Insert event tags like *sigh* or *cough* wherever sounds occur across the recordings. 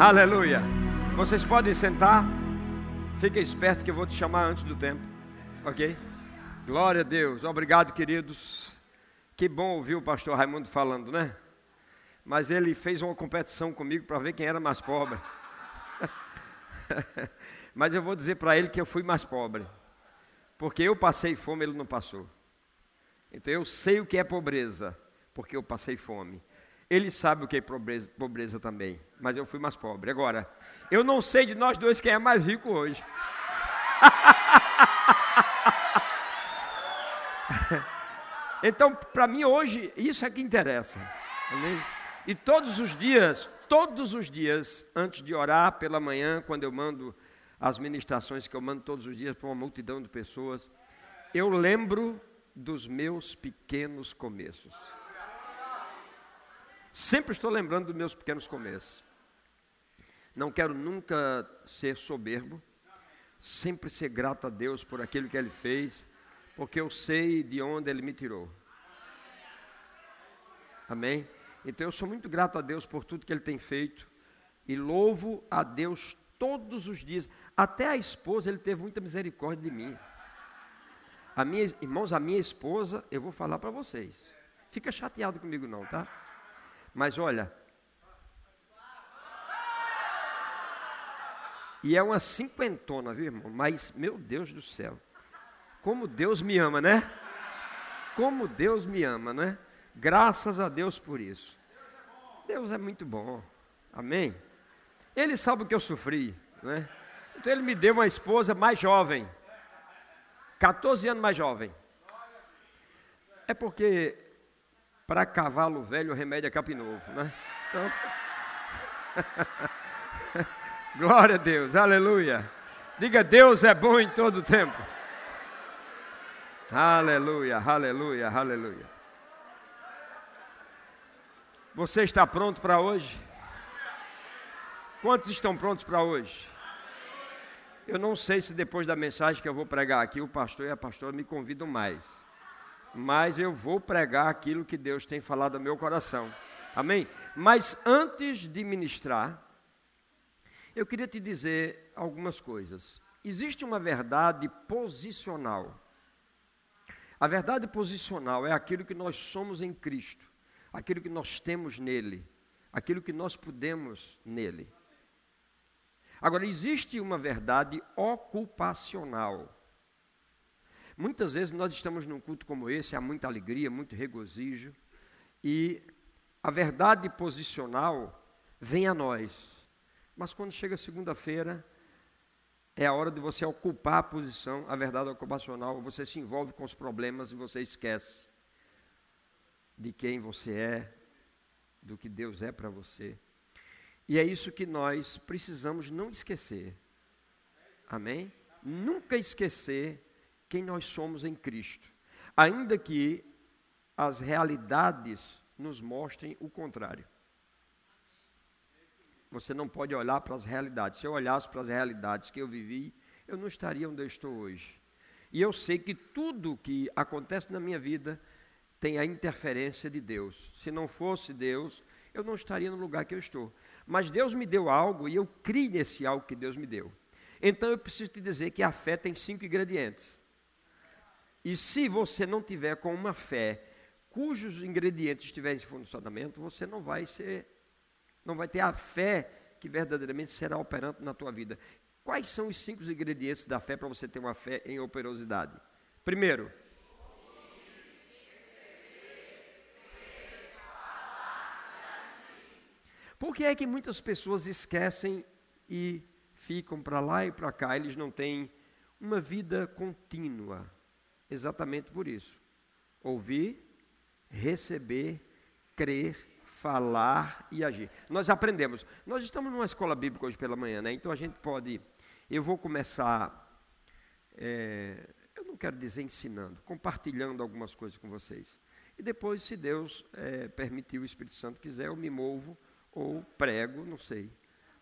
Aleluia. Vocês podem sentar. Fique esperto que eu vou te chamar antes do tempo. Ok? Glória a Deus. Obrigado, queridos. Que bom ouvir o pastor Raimundo falando, né? Mas ele fez uma competição comigo para ver quem era mais pobre. *laughs* Mas eu vou dizer para ele que eu fui mais pobre. Porque eu passei fome, ele não passou. Então eu sei o que é pobreza, porque eu passei fome. Ele sabe o que é pobreza, pobreza também, mas eu fui mais pobre. Agora, eu não sei de nós dois quem é mais rico hoje. *laughs* então, para mim hoje, isso é que interessa. E todos os dias, todos os dias, antes de orar pela manhã, quando eu mando as ministrações que eu mando todos os dias para uma multidão de pessoas, eu lembro dos meus pequenos começos. Sempre estou lembrando dos meus pequenos começos. Não quero nunca ser soberbo, sempre ser grato a Deus por aquilo que Ele fez, porque eu sei de onde Ele me tirou. Amém? Então eu sou muito grato a Deus por tudo que Ele tem feito e louvo a Deus todos os dias. Até a esposa, Ele teve muita misericórdia de mim. A minha, irmãos, a minha esposa, eu vou falar para vocês. Fica chateado comigo não, tá? Mas olha, e é uma cinquentona, viu, irmão? Mas, meu Deus do céu, como Deus me ama, né? Como Deus me ama, né? Graças a Deus por isso. Deus é muito bom, amém? Ele sabe o que eu sofri, né? Então ele me deu uma esposa mais jovem, 14 anos mais jovem. É porque para cavalo velho, o remédio é capim novo, né? Então... *laughs* Glória a Deus, aleluia. Diga, Deus é bom em todo tempo. Aleluia, aleluia, aleluia. Você está pronto para hoje? Quantos estão prontos para hoje? Eu não sei se depois da mensagem que eu vou pregar aqui, o pastor e a pastora me convidam mais mas eu vou pregar aquilo que Deus tem falado ao meu coração. Amém? Mas antes de ministrar, eu queria te dizer algumas coisas. Existe uma verdade posicional. A verdade posicional é aquilo que nós somos em Cristo, aquilo que nós temos nele, aquilo que nós podemos nele. Agora, existe uma verdade ocupacional. Muitas vezes nós estamos num culto como esse, há muita alegria, muito regozijo, e a verdade posicional vem a nós. Mas quando chega segunda-feira, é a hora de você ocupar a posição, a verdade ocupacional, você se envolve com os problemas e você esquece de quem você é, do que Deus é para você. E é isso que nós precisamos não esquecer. Amém? Nunca esquecer quem nós somos em Cristo, ainda que as realidades nos mostrem o contrário. Você não pode olhar para as realidades. Se eu olhasse para as realidades que eu vivi, eu não estaria onde eu estou hoje. E eu sei que tudo que acontece na minha vida tem a interferência de Deus. Se não fosse Deus, eu não estaria no lugar que eu estou. Mas Deus me deu algo e eu criei nesse algo que Deus me deu. Então eu preciso te dizer que a fé tem cinco ingredientes. E se você não tiver com uma fé cujos ingredientes estiverem em funcionamento, você não vai ser, não vai ter a fé que verdadeiramente será operante na tua vida. Quais são os cinco ingredientes da fé para você ter uma fé em operosidade? Primeiro, Por que é que muitas pessoas esquecem e ficam para lá e para cá? Eles não têm uma vida contínua exatamente por isso. Ouvir, receber, crer, falar e agir. Nós aprendemos. Nós estamos numa escola bíblica hoje pela manhã, né? Então a gente pode. Eu vou começar. É, eu não quero dizer ensinando, compartilhando algumas coisas com vocês. E depois, se Deus é, permitir, o Espírito Santo quiser, eu me movo ou prego, não sei.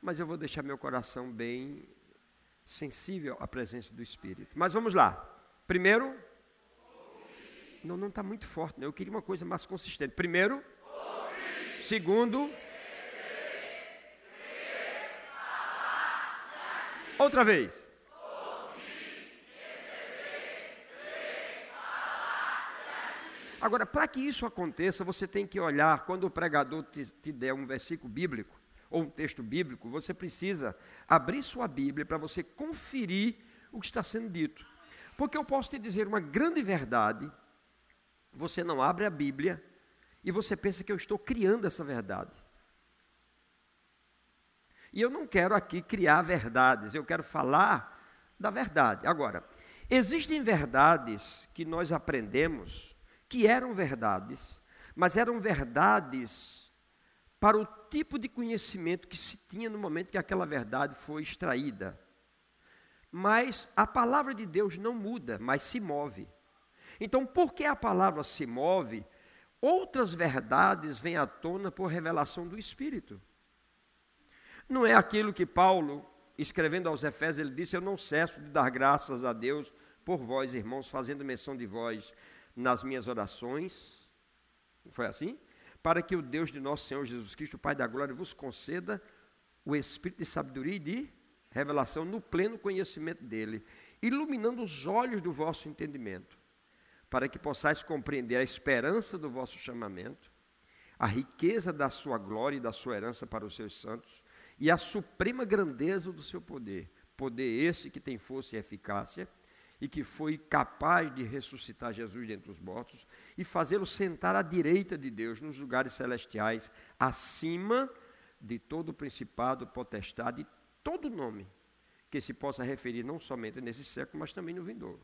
Mas eu vou deixar meu coração bem sensível à presença do Espírito. Mas vamos lá. Primeiro, não, não está muito forte. Né? Eu queria uma coisa mais consistente. Primeiro, segundo, Outra vez. Agora, para que isso aconteça, você tem que olhar, quando o pregador te, te, der um versículo bíblico, ou um texto bíblico, você precisa abrir sua Bíblia para você conferir o que está sendo dito. Porque eu posso te dizer uma grande verdade, você não abre a Bíblia e você pensa que eu estou criando essa verdade. E eu não quero aqui criar verdades, eu quero falar da verdade. Agora, existem verdades que nós aprendemos que eram verdades, mas eram verdades para o tipo de conhecimento que se tinha no momento que aquela verdade foi extraída. Mas a palavra de Deus não muda, mas se move. Então, porque a palavra se move, outras verdades vêm à tona por revelação do Espírito. Não é aquilo que Paulo, escrevendo aos Efésios, ele disse: Eu não cesso de dar graças a Deus por vós, irmãos, fazendo menção de vós nas minhas orações. Foi assim? Para que o Deus de nosso Senhor Jesus Cristo, Pai da glória, vos conceda o espírito de sabedoria e de revelação no pleno conhecimento dele, iluminando os olhos do vosso entendimento, para que possais compreender a esperança do vosso chamamento, a riqueza da sua glória e da sua herança para os seus santos, e a suprema grandeza do seu poder, poder esse que tem força e eficácia, e que foi capaz de ressuscitar Jesus dentre os mortos e fazê-lo sentar à direita de Deus nos lugares celestiais, acima de todo principado, potestade todo nome que se possa referir não somente nesse século, mas também no vindouro.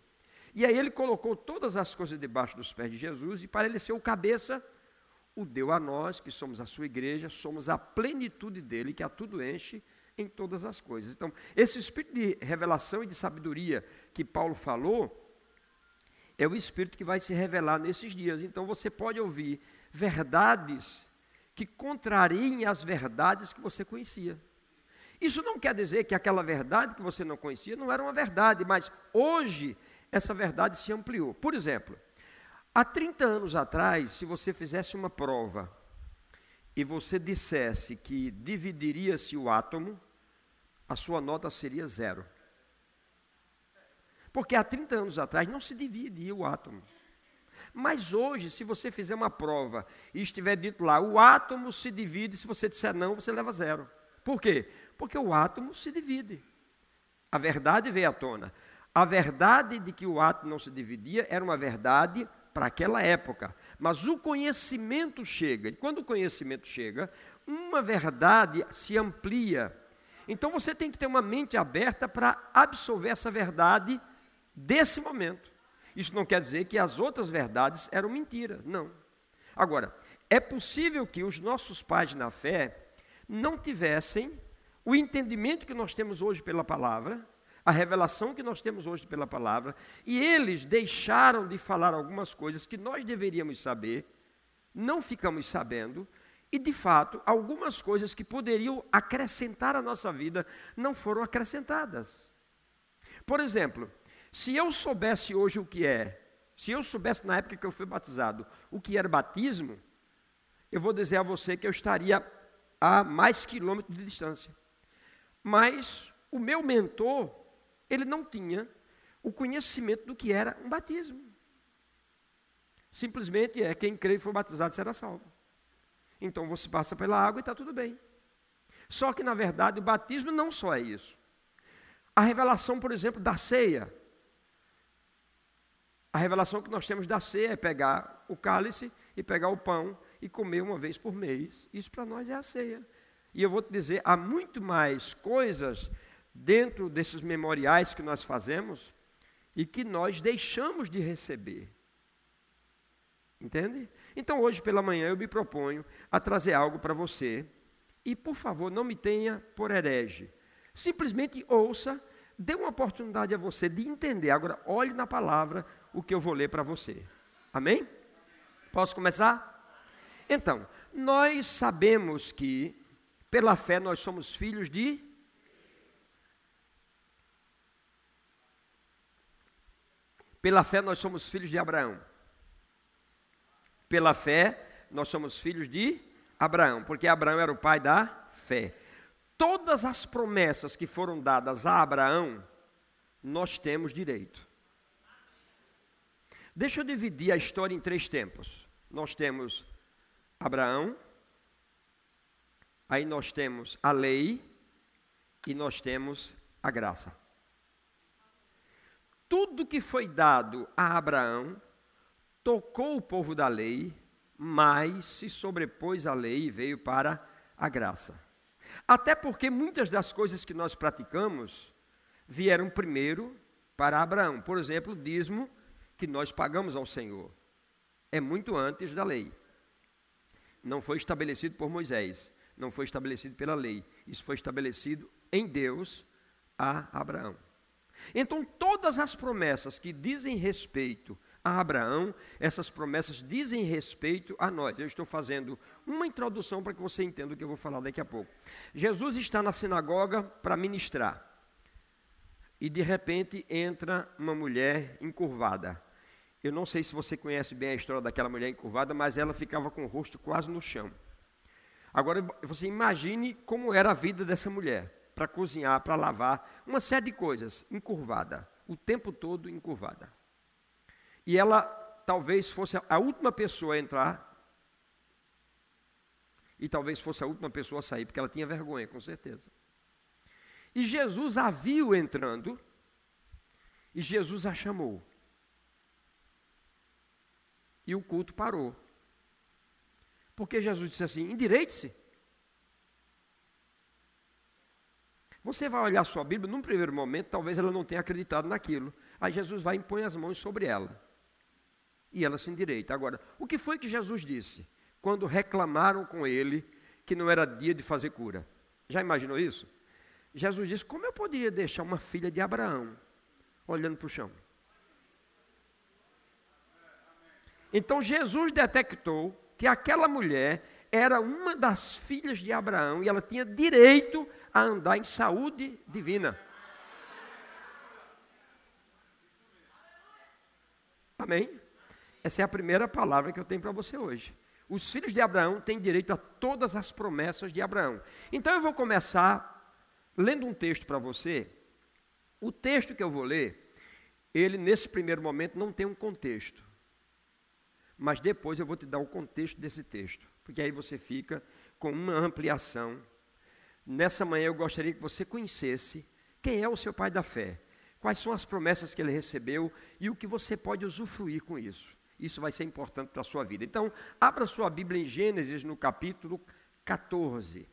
E aí ele colocou todas as coisas debaixo dos pés de Jesus e para ele ser o cabeça, o deu a nós, que somos a sua igreja, somos a plenitude dele, que a tudo enche em todas as coisas. Então, esse espírito de revelação e de sabedoria que Paulo falou, é o Espírito que vai se revelar nesses dias. Então você pode ouvir verdades que contrariem as verdades que você conhecia. Isso não quer dizer que aquela verdade que você não conhecia não era uma verdade, mas hoje essa verdade se ampliou. Por exemplo, há 30 anos atrás, se você fizesse uma prova e você dissesse que dividiria-se o átomo, a sua nota seria zero. Porque há 30 anos atrás não se dividia o átomo. Mas hoje, se você fizer uma prova e estiver dito lá, o átomo se divide, se você disser não, você leva zero. Por quê? Porque o átomo se divide. A verdade veio à tona. A verdade de que o átomo não se dividia era uma verdade para aquela época. Mas o conhecimento chega, e quando o conhecimento chega, uma verdade se amplia. Então você tem que ter uma mente aberta para absorver essa verdade desse momento. Isso não quer dizer que as outras verdades eram mentira, não. Agora, é possível que os nossos pais na fé não tivessem o entendimento que nós temos hoje pela palavra, a revelação que nós temos hoje pela palavra, e eles deixaram de falar algumas coisas que nós deveríamos saber, não ficamos sabendo, e de fato, algumas coisas que poderiam acrescentar à nossa vida não foram acrescentadas. Por exemplo, se eu soubesse hoje o que é, se eu soubesse na época que eu fui batizado o que era batismo, eu vou dizer a você que eu estaria a mais quilômetros de distância. Mas o meu mentor, ele não tinha o conhecimento do que era um batismo. Simplesmente é quem crê e foi batizado será salvo. Então você passa pela água e está tudo bem. Só que, na verdade, o batismo não só é isso. A revelação, por exemplo, da ceia. A revelação que nós temos da ceia é pegar o cálice e pegar o pão e comer uma vez por mês. Isso para nós é a ceia. E eu vou te dizer, há muito mais coisas dentro desses memoriais que nós fazemos e que nós deixamos de receber. Entende? Então hoje pela manhã eu me proponho a trazer algo para você. E por favor, não me tenha por herege. Simplesmente ouça, dê uma oportunidade a você de entender. Agora, olhe na palavra, o que eu vou ler para você. Amém? Posso começar? Então, nós sabemos que, pela fé, nós somos filhos de. Pela fé, nós somos filhos de Abraão. Pela fé, nós somos filhos de Abraão, porque Abraão era o pai da fé. todas as promessas que foram dadas a Abraão, nós temos direito. Deixa eu dividir a história em três tempos. Nós temos Abraão, aí nós temos a lei e nós temos a graça. Tudo que foi dado a Abraão tocou o povo da lei, mas se sobrepôs à lei e veio para a graça. Até porque muitas das coisas que nós praticamos vieram primeiro para Abraão. Por exemplo, o dízimo que nós pagamos ao Senhor é muito antes da lei. Não foi estabelecido por Moisés, não foi estabelecido pela lei. Isso foi estabelecido em Deus a Abraão. Então, todas as promessas que dizem respeito a Abraão, essas promessas dizem respeito a nós. Eu estou fazendo uma introdução para que você entenda o que eu vou falar daqui a pouco. Jesus está na sinagoga para ministrar. E de repente entra uma mulher encurvada. Eu não sei se você conhece bem a história daquela mulher encurvada, mas ela ficava com o rosto quase no chão. Agora você imagine como era a vida dessa mulher para cozinhar, para lavar, uma série de coisas, encurvada, o tempo todo encurvada. E ela talvez fosse a última pessoa a entrar, e talvez fosse a última pessoa a sair, porque ela tinha vergonha, com certeza. E Jesus a viu entrando, e Jesus a chamou. E o culto parou. Porque Jesus disse assim: endireite-se. Você vai olhar sua Bíblia, num primeiro momento, talvez ela não tenha acreditado naquilo. Aí Jesus vai e põe as mãos sobre ela. E ela se endireita. Agora, o que foi que Jesus disse quando reclamaram com ele que não era dia de fazer cura? Já imaginou isso? Jesus disse: Como eu poderia deixar uma filha de Abraão olhando para o chão? Então Jesus detectou que aquela mulher era uma das filhas de Abraão e ela tinha direito a andar em saúde divina. Amém? Essa é a primeira palavra que eu tenho para você hoje. Os filhos de Abraão têm direito a todas as promessas de Abraão. Então eu vou começar lendo um texto para você. O texto que eu vou ler, ele nesse primeiro momento não tem um contexto. Mas depois eu vou te dar o contexto desse texto, porque aí você fica com uma ampliação Nessa manhã eu gostaria que você conhecesse quem é o seu pai da fé, quais são as promessas que ele recebeu e o que você pode usufruir com isso. Isso vai ser importante para a sua vida. Então, abra sua Bíblia em Gênesis no capítulo 14.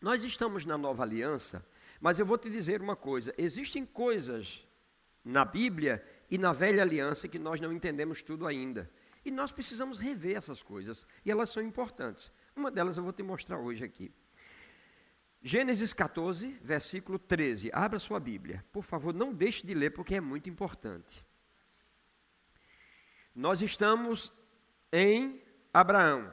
Nós estamos na nova aliança, mas eu vou te dizer uma coisa: existem coisas na Bíblia e na velha aliança que nós não entendemos tudo ainda. E nós precisamos rever essas coisas, e elas são importantes. Uma delas eu vou te mostrar hoje aqui. Gênesis 14, versículo 13. Abra sua Bíblia. Por favor, não deixe de ler, porque é muito importante. Nós estamos em Abraão.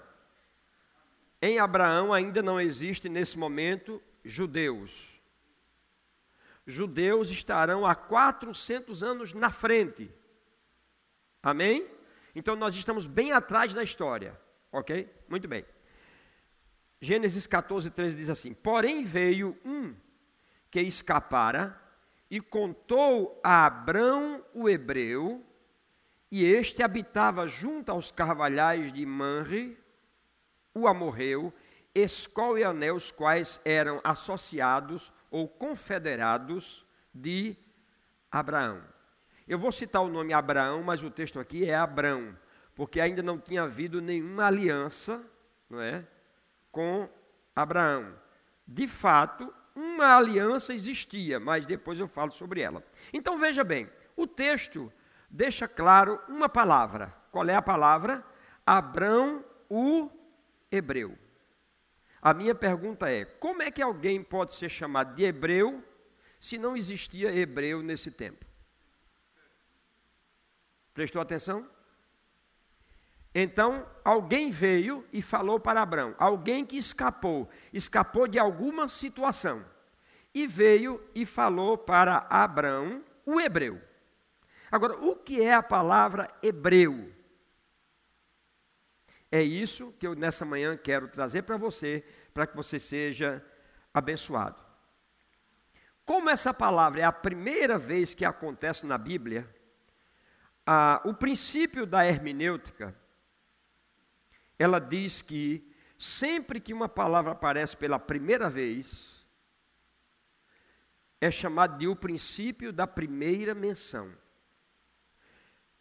Em Abraão ainda não existe nesse momento judeus. Judeus estarão há 400 anos na frente. Amém? Então nós estamos bem atrás da história, ok? Muito bem. Gênesis 14, 13 diz assim: Porém veio um que escapara e contou a Abrão o hebreu, e este habitava junto aos carvalhais de Manre, o amorreu, Escol e Anel, os quais eram associados ou confederados de Abraão. Eu vou citar o nome Abraão, mas o texto aqui é Abrão, porque ainda não tinha havido nenhuma aliança, não é, com Abraão. De fato, uma aliança existia, mas depois eu falo sobre ela. Então veja bem, o texto deixa claro uma palavra. Qual é a palavra? Abrão o hebreu. A minha pergunta é: como é que alguém pode ser chamado de hebreu se não existia hebreu nesse tempo? Prestou atenção? Então, alguém veio e falou para Abraão, alguém que escapou, escapou de alguma situação, e veio e falou para Abraão, o hebreu. Agora, o que é a palavra hebreu? É isso que eu nessa manhã quero trazer para você, para que você seja abençoado. Como essa palavra é a primeira vez que acontece na Bíblia, o princípio da hermenêutica, ela diz que sempre que uma palavra aparece pela primeira vez, é chamado de o princípio da primeira menção.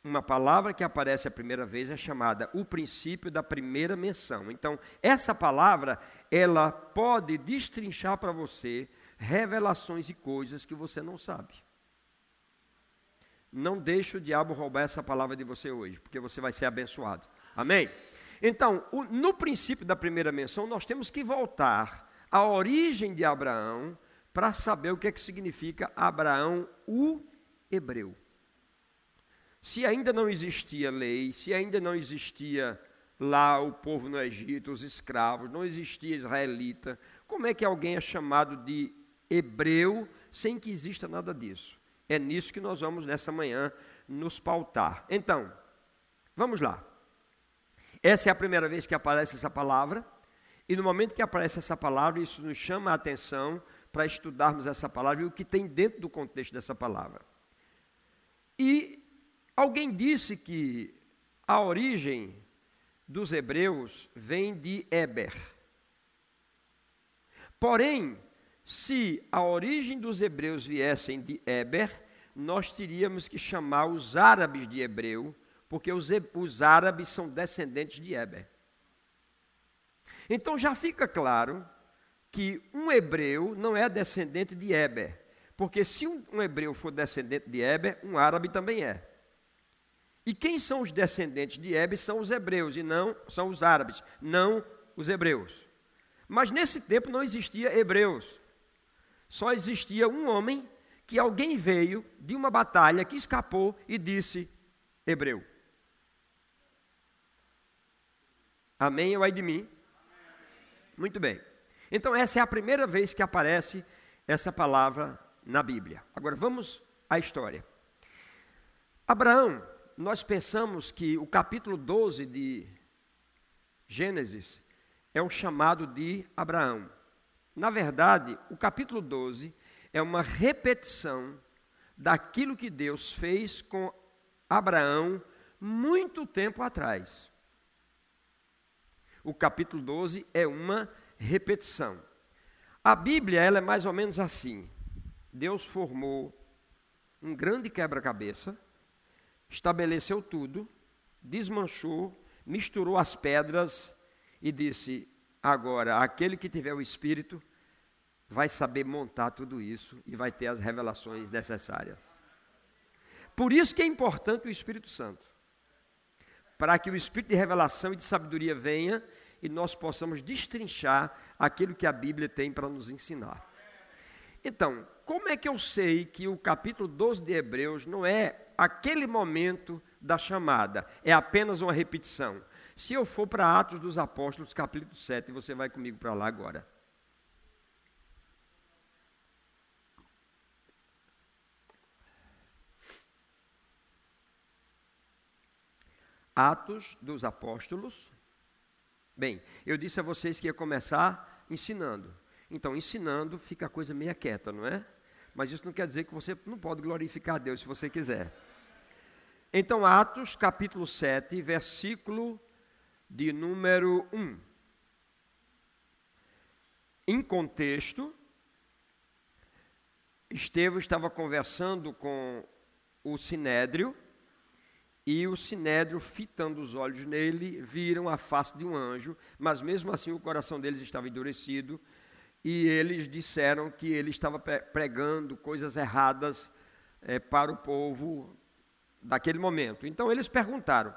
Uma palavra que aparece a primeira vez é chamada o princípio da primeira menção. Então, essa palavra, ela pode destrinchar para você revelações e coisas que você não sabe. Não deixe o diabo roubar essa palavra de você hoje, porque você vai ser abençoado. Amém? Então, no princípio da primeira menção, nós temos que voltar à origem de Abraão para saber o que é que significa Abraão, o hebreu. Se ainda não existia lei, se ainda não existia lá o povo no Egito, os escravos, não existia israelita, como é que alguém é chamado de hebreu sem que exista nada disso? É nisso que nós vamos nessa manhã nos pautar. Então, vamos lá. Essa é a primeira vez que aparece essa palavra, e no momento que aparece essa palavra, isso nos chama a atenção para estudarmos essa palavra e o que tem dentro do contexto dessa palavra. E alguém disse que a origem dos hebreus vem de Eber. Porém, se a origem dos hebreus viessem de Eber, nós teríamos que chamar os árabes de hebreu, porque os, os árabes são descendentes de Eber. Então já fica claro que um hebreu não é descendente de Eber, porque se um, hebreu for descendente de Eber, um árabe também é. E quem são os descendentes de Eber são os hebreus e não são os árabes, não os hebreus. Mas nesse tempo não existia hebreus. Só existia um homem que alguém veio de uma batalha que escapou e disse hebreu. Amém ou ai de mim? Muito bem. Então, essa é a primeira vez que aparece essa palavra na Bíblia. Agora, vamos à história. Abraão, nós pensamos que o capítulo 12 de Gênesis é um chamado de Abraão. Na verdade, o capítulo 12 é uma repetição daquilo que Deus fez com Abraão muito tempo atrás. O capítulo 12 é uma repetição. A Bíblia ela é mais ou menos assim. Deus formou um grande quebra-cabeça, estabeleceu tudo, desmanchou, misturou as pedras e disse: Agora, aquele que tiver o Espírito vai saber montar tudo isso e vai ter as revelações necessárias. Por isso que é importante o Espírito Santo. Para que o Espírito de revelação e de sabedoria venha e nós possamos destrinchar aquilo que a Bíblia tem para nos ensinar. Então, como é que eu sei que o capítulo 12 de Hebreus não é aquele momento da chamada, é apenas uma repetição? Se eu for para Atos dos Apóstolos, capítulo 7, você vai comigo para lá agora. Atos dos Apóstolos. Bem, eu disse a vocês que ia começar ensinando. Então, ensinando fica a coisa meia quieta, não é? Mas isso não quer dizer que você não pode glorificar a Deus se você quiser. Então, Atos capítulo 7, versículo de número 1. Em contexto, Estevão estava conversando com o Sinédrio, e o sinédrio, fitando os olhos nele, viram a face de um anjo, mas mesmo assim o coração deles estava endurecido, e eles disseram que ele estava pregando coisas erradas é, para o povo daquele momento. Então eles perguntaram,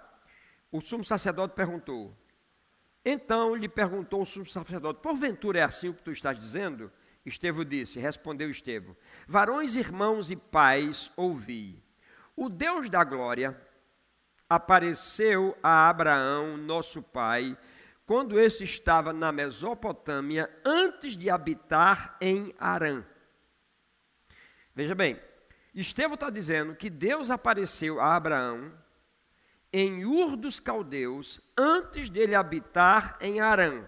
o sumo sacerdote perguntou, então lhe perguntou o sumo sacerdote, porventura é assim o que tu estás dizendo? Estevão disse, respondeu Estevão, varões, irmãos e pais, ouvi, o Deus da glória apareceu a Abraão, nosso pai, quando esse estava na Mesopotâmia, antes de habitar em Arã. Veja bem, Estevão está dizendo que Deus apareceu a Abraão em Ur dos Caldeus, antes dele habitar em Arã.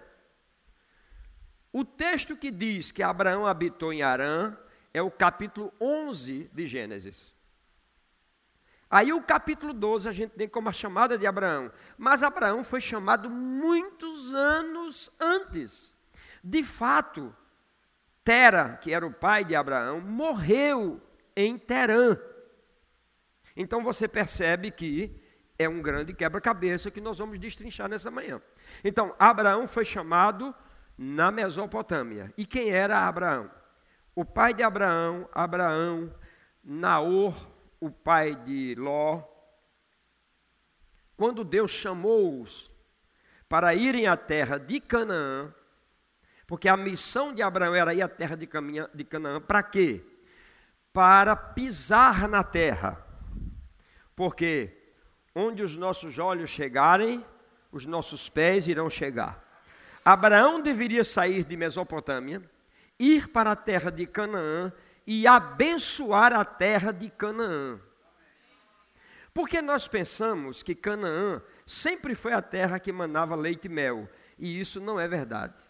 O texto que diz que Abraão habitou em Arã é o capítulo 11 de Gênesis. Aí o capítulo 12 a gente tem como a chamada de Abraão, mas Abraão foi chamado muitos anos antes. De fato, Tera, que era o pai de Abraão, morreu em Terã. Então você percebe que é um grande quebra-cabeça que nós vamos destrinchar nessa manhã. Então, Abraão foi chamado na Mesopotâmia. E quem era Abraão? O pai de Abraão, Abraão, Naor, o pai de Ló. Quando Deus chamou-os para irem à terra de Canaã, porque a missão de Abraão era ir à terra de Canaã, para quê? Para pisar na terra. Porque onde os nossos olhos chegarem, os nossos pés irão chegar. Abraão deveria sair de Mesopotâmia, ir para a terra de Canaã e abençoar a terra de Canaã. Porque nós pensamos que Canaã sempre foi a terra que manava leite e mel, e isso não é verdade.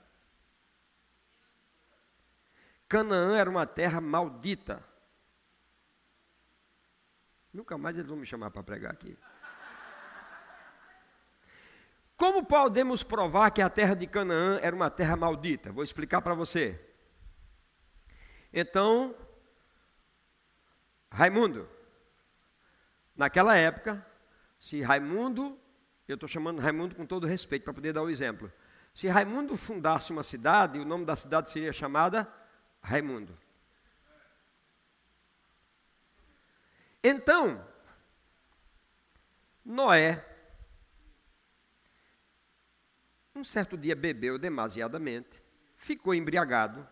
Canaã era uma terra maldita. Nunca mais eles vão me chamar para pregar aqui. Como podemos provar que a terra de Canaã era uma terra maldita? Vou explicar para você. Então, Raimundo, naquela época, se Raimundo, eu estou chamando Raimundo com todo respeito para poder dar o exemplo. Se Raimundo fundasse uma cidade, o nome da cidade seria chamada Raimundo. Então, Noé um certo dia bebeu demasiadamente, ficou embriagado,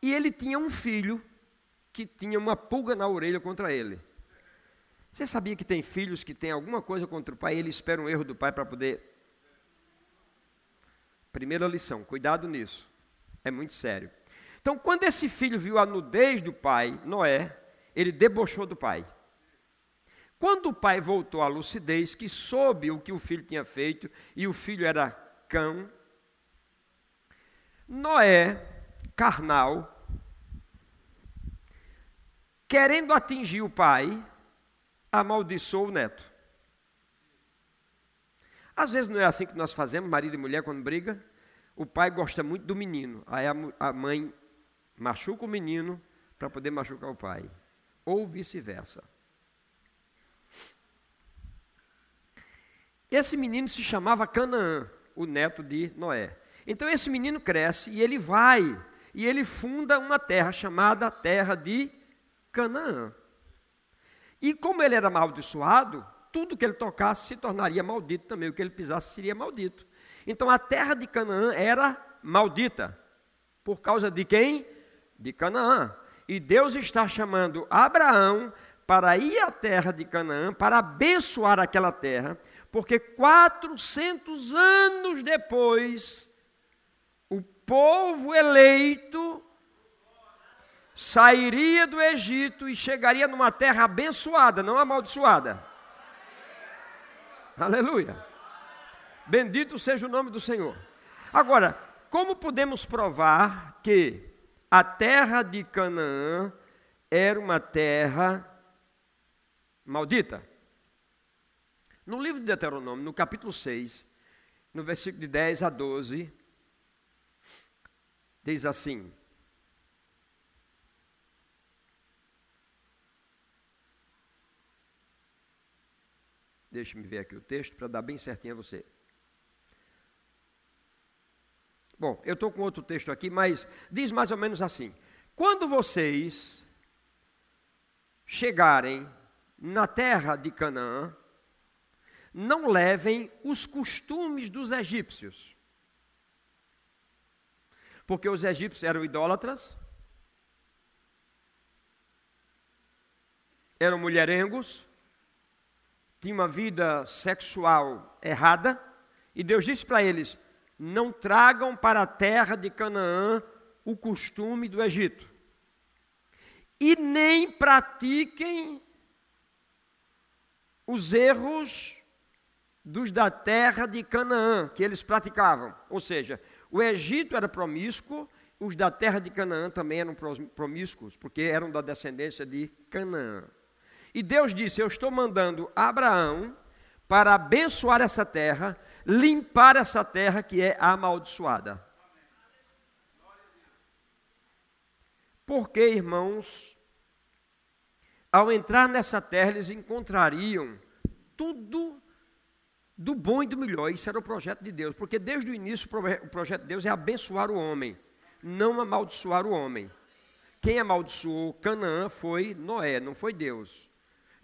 e ele tinha um filho que tinha uma pulga na orelha contra ele. Você sabia que tem filhos que têm alguma coisa contra o pai e ele espera um erro do pai para poder. Primeira lição, cuidado nisso, é muito sério. Então, quando esse filho viu a nudez do pai, Noé, ele debochou do pai. Quando o pai voltou à lucidez, que soube o que o filho tinha feito, e o filho era cão, Noé, carnal, querendo atingir o pai, amaldiçoou o neto. Às vezes não é assim que nós fazemos, marido e mulher, quando briga. O pai gosta muito do menino, aí a mãe machuca o menino para poder machucar o pai, ou vice-versa. Esse menino se chamava Canaã, o neto de Noé. Então esse menino cresce e ele vai e ele funda uma terra chamada Terra de Canaã. E como ele era amaldiçoado, tudo que ele tocasse se tornaria maldito também, o que ele pisasse seria maldito. Então a terra de Canaã era maldita. Por causa de quem? De Canaã. E Deus está chamando Abraão para ir à terra de Canaã, para abençoar aquela terra, porque 400 anos depois, o povo eleito sairia do Egito e chegaria numa terra abençoada, não amaldiçoada. Aleluia. Bendito seja o nome do Senhor. Agora, como podemos provar que a terra de Canaã era uma terra maldita? No livro de Deuteronômio, no capítulo 6, no versículo de 10 a 12, diz assim: Deixe-me ver aqui o texto para dar bem certinho a você. Bom, eu estou com outro texto aqui, mas diz mais ou menos assim: Quando vocês chegarem na terra de Canaã, não levem os costumes dos egípcios. Porque os egípcios eram idólatras, eram mulherengos, tinham uma vida sexual errada, e Deus disse para eles: não tragam para a terra de Canaã o costume do Egito, e nem pratiquem os erros dos da terra de Canaã que eles praticavam. Ou seja, o Egito era promíscuo, os da terra de Canaã também eram promíscuos, porque eram da descendência de Canaã. E Deus disse: Eu estou mandando Abraão para abençoar essa terra, limpar essa terra que é amaldiçoada. Porque, irmãos, ao entrar nessa terra, eles encontrariam tudo do bom e do melhor. Isso era o projeto de Deus, porque desde o início o projeto de Deus é abençoar o homem, não amaldiçoar o homem. Quem amaldiçoou Canaã foi Noé, não foi Deus.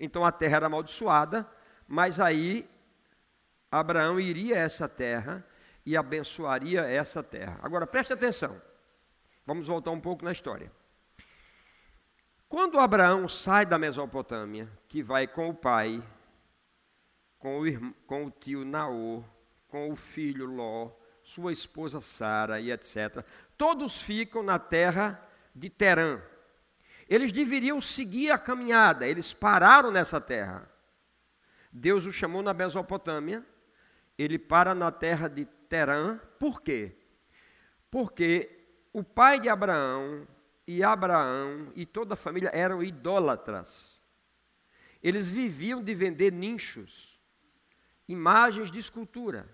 Então a terra era amaldiçoada, mas aí Abraão iria a essa terra e abençoaria essa terra. Agora preste atenção, vamos voltar um pouco na história. Quando Abraão sai da Mesopotâmia, que vai com o pai, com o, irmão, com o tio Naor, com o filho Ló, sua esposa Sara e etc., todos ficam na terra de Terã. Eles deveriam seguir a caminhada, eles pararam nessa terra. Deus o chamou na Mesopotâmia, ele para na terra de Terã, por quê? Porque o pai de Abraão e Abraão e toda a família eram idólatras. Eles viviam de vender nichos, imagens de escultura.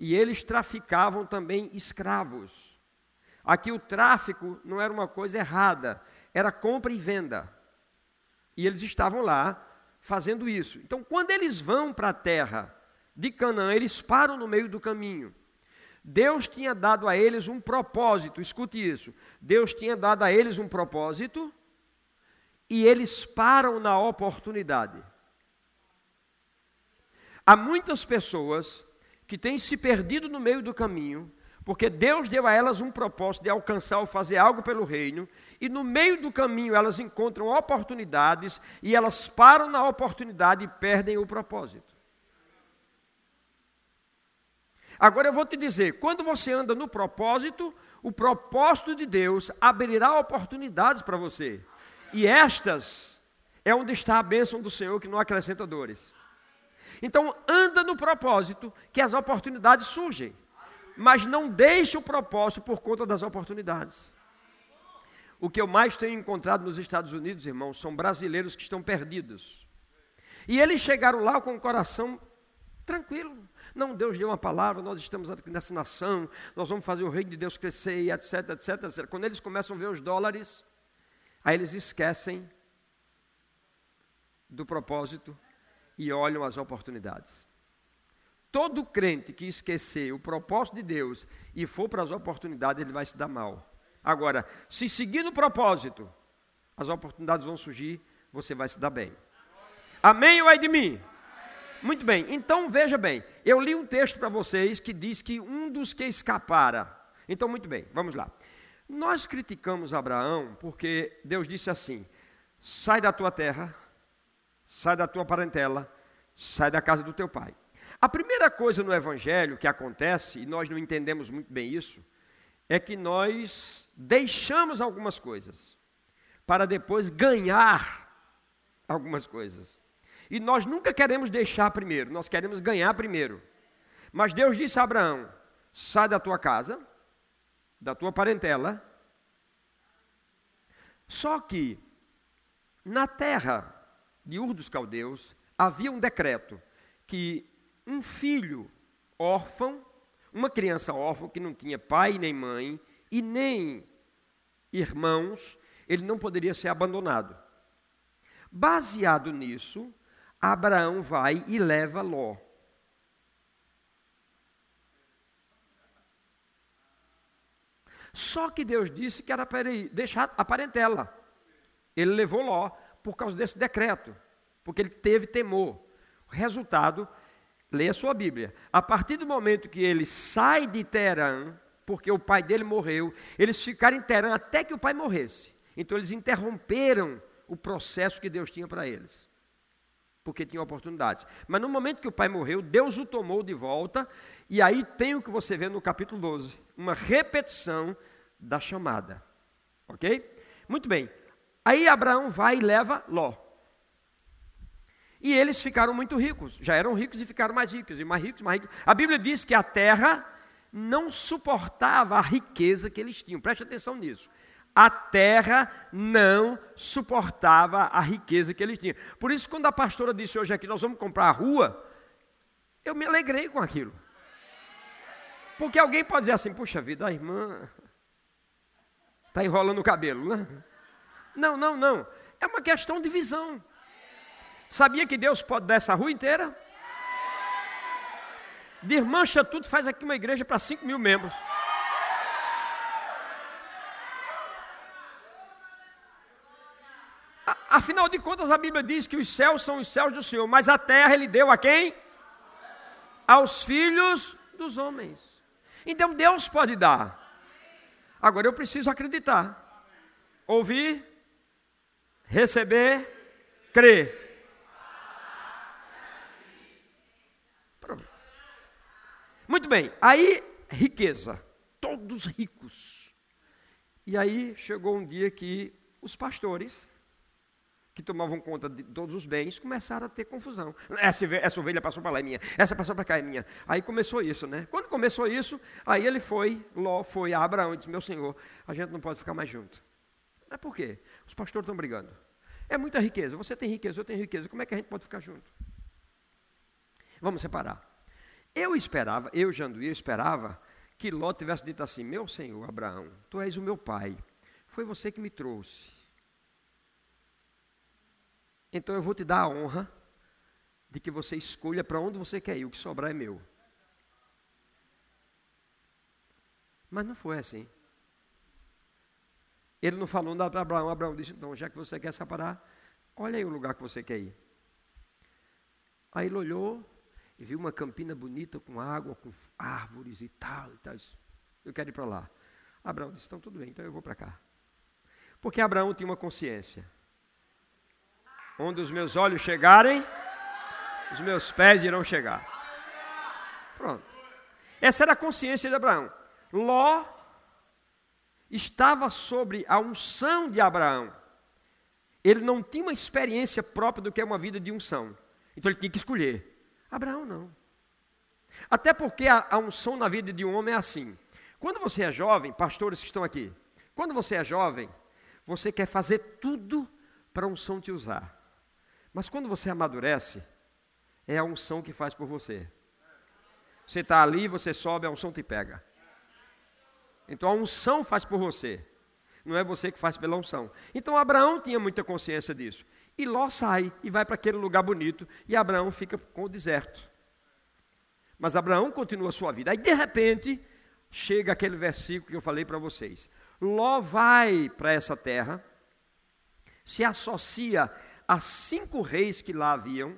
E eles traficavam também escravos. Aqui o tráfico não era uma coisa errada, era compra e venda. E eles estavam lá fazendo isso. Então, quando eles vão para a terra de Canaã, eles param no meio do caminho. Deus tinha dado a eles um propósito, escute isso. Deus tinha dado a eles um propósito e eles param na oportunidade. Há muitas pessoas que têm se perdido no meio do caminho, porque Deus deu a elas um propósito de alcançar ou fazer algo pelo reino, e no meio do caminho elas encontram oportunidades e elas param na oportunidade e perdem o propósito. Agora eu vou te dizer: quando você anda no propósito, o propósito de Deus abrirá oportunidades para você. E estas é onde está a bênção do Senhor que não acrescenta dores. Então, anda no propósito que as oportunidades surgem. Mas não deixe o propósito por conta das oportunidades. O que eu mais tenho encontrado nos Estados Unidos, irmãos, são brasileiros que estão perdidos. E eles chegaram lá com o coração tranquilo. Não, Deus deu uma palavra, nós estamos aqui nessa nação, nós vamos fazer o reino de Deus crescer, etc, etc, etc. Quando eles começam a ver os dólares, aí eles esquecem do propósito e olham as oportunidades. Todo crente que esquecer o propósito de Deus e for para as oportunidades, ele vai se dar mal. Agora, se seguir no propósito, as oportunidades vão surgir, você vai se dar bem. Amém ou é de mim? Muito bem, então veja bem, eu li um texto para vocês que diz que um dos que escapara. Então, muito bem, vamos lá. Nós criticamos Abraão porque Deus disse assim: sai da tua terra, sai da tua parentela, sai da casa do teu pai. A primeira coisa no Evangelho que acontece, e nós não entendemos muito bem isso, é que nós deixamos algumas coisas para depois ganhar algumas coisas. E nós nunca queremos deixar primeiro, nós queremos ganhar primeiro. Mas Deus disse a Abraão: sai da tua casa, da tua parentela. Só que na terra de Ur dos Caldeus havia um decreto que um filho órfão, uma criança órfã que não tinha pai nem mãe e nem irmãos, ele não poderia ser abandonado. Baseado nisso, Abraão vai e leva Ló. Só que Deus disse que era para deixar a parentela. Ele levou Ló por causa desse decreto, porque ele teve temor. O resultado, leia a sua Bíblia. A partir do momento que ele sai de Terã, porque o pai dele morreu, eles ficaram em Terã até que o pai morresse. Então eles interromperam o processo que Deus tinha para eles porque tinha oportunidades. Mas no momento que o pai morreu, Deus o tomou de volta, e aí tem o que você vê no capítulo 12, uma repetição da chamada. Ok? Muito bem. Aí Abraão vai e leva Ló. E eles ficaram muito ricos, já eram ricos e ficaram mais ricos, e mais ricos, mais ricos. A Bíblia diz que a terra não suportava a riqueza que eles tinham, preste atenção nisso. A terra não suportava a riqueza que eles tinham. Por isso, quando a pastora disse hoje aqui, nós vamos comprar a rua, eu me alegrei com aquilo. Porque alguém pode dizer assim, puxa vida, a irmã está enrolando o cabelo, né? Não, não, não. É uma questão de visão. Sabia que Deus pode dar essa rua inteira? Desmancha tudo, faz aqui uma igreja para 5 mil membros. Afinal de contas, a Bíblia diz que os céus são os céus do Senhor, mas a terra ele deu a quem? Aos filhos dos homens. Então Deus pode dar. Agora eu preciso acreditar. Ouvir, receber, crer. Muito bem, aí riqueza, todos ricos. E aí chegou um dia que os pastores, que tomavam conta de todos os bens, começaram a ter confusão. Essa, essa ovelha passou para lá, é minha. Essa passou para cá, é minha. Aí começou isso, né? Quando começou isso, aí ele foi, Ló foi a Abraão e disse: Meu senhor, a gente não pode ficar mais junto. Mas por quê? Os pastores estão brigando. É muita riqueza. Você tem riqueza, eu tenho riqueza. Como é que a gente pode ficar junto? Vamos separar. Eu esperava, eu, Janduí, eu esperava que Ló tivesse dito assim: Meu senhor Abraão, tu és o meu pai, foi você que me trouxe. Então eu vou te dar a honra de que você escolha para onde você quer ir, o que sobrar é meu. Mas não foi assim. Ele não falou nada para Abraão. Abraão disse: Então, já que você quer separar, olha aí o lugar que você quer ir. Aí ele olhou, e viu uma campina bonita com água, com árvores e tal, e tal. Eu quero ir para lá. Abraão disse: então tudo bem, então eu vou para cá. Porque Abraão tinha uma consciência. Onde os meus olhos chegarem, os meus pés irão chegar. Pronto. Essa era a consciência de Abraão. Ló estava sobre a unção de Abraão. Ele não tinha uma experiência própria do que é uma vida de unção. Então ele tinha que escolher. Abraão não. Até porque a, a unção na vida de um homem é assim. Quando você é jovem, pastores que estão aqui, quando você é jovem, você quer fazer tudo para a unção te usar. Mas quando você amadurece, é a unção que faz por você. Você está ali, você sobe, a unção te pega. Então a unção faz por você. Não é você que faz pela unção. Então Abraão tinha muita consciência disso. E Ló sai e vai para aquele lugar bonito, e Abraão fica com o deserto. Mas Abraão continua a sua vida. Aí, de repente, chega aquele versículo que eu falei para vocês. Ló vai para essa terra, se associa a cinco reis que lá haviam,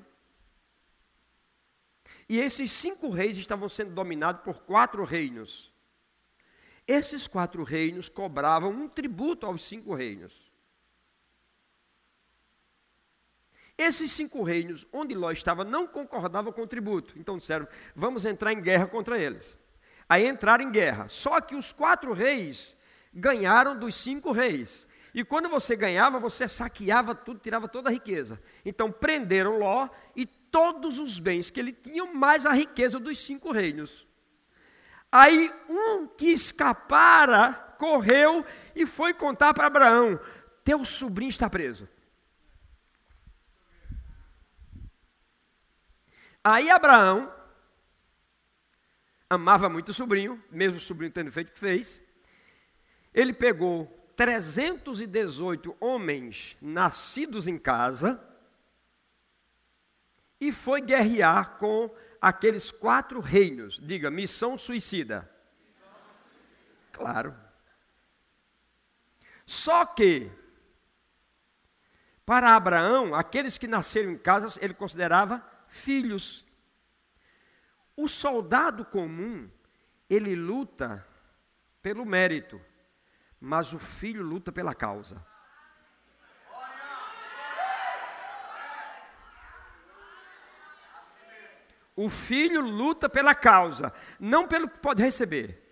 e esses cinco reis estavam sendo dominados por quatro reinos. Esses quatro reinos cobravam um tributo aos cinco reinos. Esses cinco reinos, onde Ló estava, não concordavam com o tributo. Então disseram: vamos entrar em guerra contra eles. Aí entraram em guerra. Só que os quatro reis ganharam dos cinco reis. E quando você ganhava, você saqueava tudo, tirava toda a riqueza. Então prenderam Ló e todos os bens que ele tinha, mais a riqueza dos cinco reinos. Aí um que escapara correu e foi contar para Abraão: Teu sobrinho está preso. Aí Abraão amava muito o sobrinho, mesmo o sobrinho tendo feito o que fez. Ele pegou 318 homens nascidos em casa e foi guerrear com aqueles quatro reinos. Diga, missão suicida. Claro. Só que, para Abraão, aqueles que nasceram em casa, ele considerava filhos. O soldado comum, ele luta pelo mérito, mas o filho luta pela causa. O filho luta pela causa, não pelo que pode receber.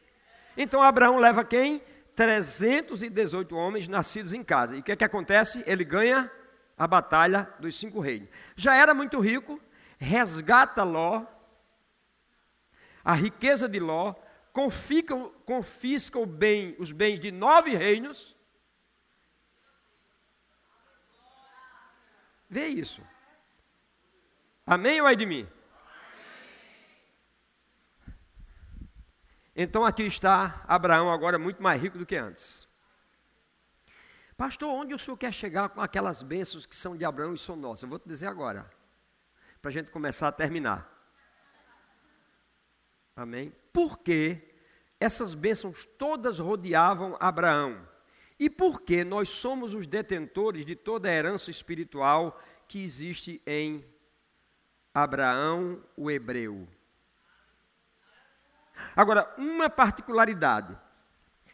Então Abraão leva quem? 318 homens nascidos em casa. E o que, é que acontece? Ele ganha a batalha dos cinco reinos. Já era muito rico, resgata Ló, a riqueza de Ló, confisca, confisca o bem, os bens de nove reinos. Vê isso. Amém ou é de mim? Então aqui está Abraão agora muito mais rico do que antes. Pastor, onde o senhor quer chegar com aquelas bênçãos que são de Abraão e são nossas? Eu vou te dizer agora, para a gente começar a terminar. Amém? Porque essas bênçãos todas rodeavam Abraão. E porque nós somos os detentores de toda a herança espiritual que existe em Abraão, o hebreu. Agora, uma particularidade.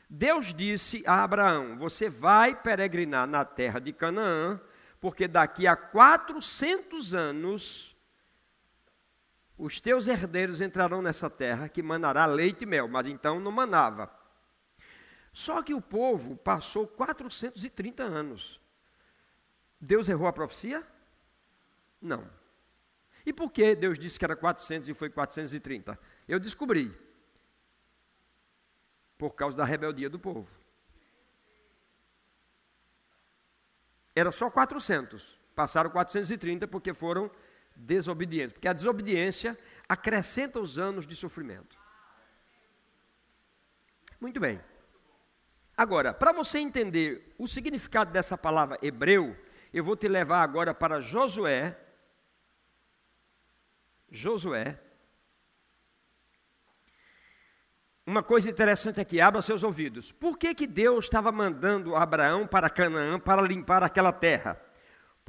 Deus disse a Abraão: Você vai peregrinar na terra de Canaã, porque daqui a 400 anos os teus herdeiros entrarão nessa terra que manará leite e mel, mas então não manava. Só que o povo passou 430 anos. Deus errou a profecia? Não. E por que Deus disse que era 400 e foi 430? Eu descobri por causa da rebeldia do povo. Era só 400, passaram 430 porque foram desobedientes, porque a desobediência acrescenta os anos de sofrimento. Muito bem. Agora, para você entender o significado dessa palavra hebreu, eu vou te levar agora para Josué. Josué, uma coisa interessante aqui, abra seus ouvidos. Por que, que Deus estava mandando Abraão para Canaã para limpar aquela terra?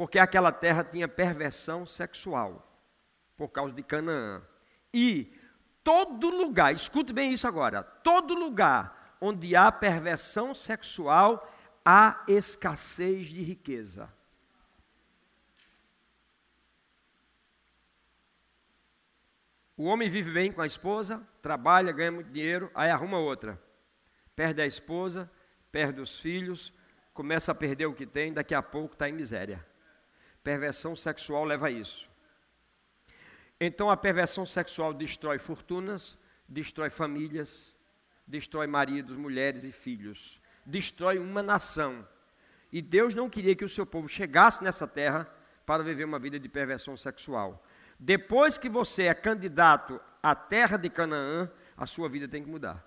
Porque aquela terra tinha perversão sexual, por causa de Canaã. E todo lugar, escute bem isso agora: todo lugar onde há perversão sexual, há escassez de riqueza. O homem vive bem com a esposa, trabalha, ganha muito dinheiro, aí arruma outra. Perde a esposa, perde os filhos, começa a perder o que tem, daqui a pouco está em miséria. Perversão sexual leva a isso. Então a perversão sexual destrói fortunas, destrói famílias, destrói maridos, mulheres e filhos, destrói uma nação. E Deus não queria que o seu povo chegasse nessa terra para viver uma vida de perversão sexual. Depois que você é candidato à terra de Canaã, a sua vida tem que mudar.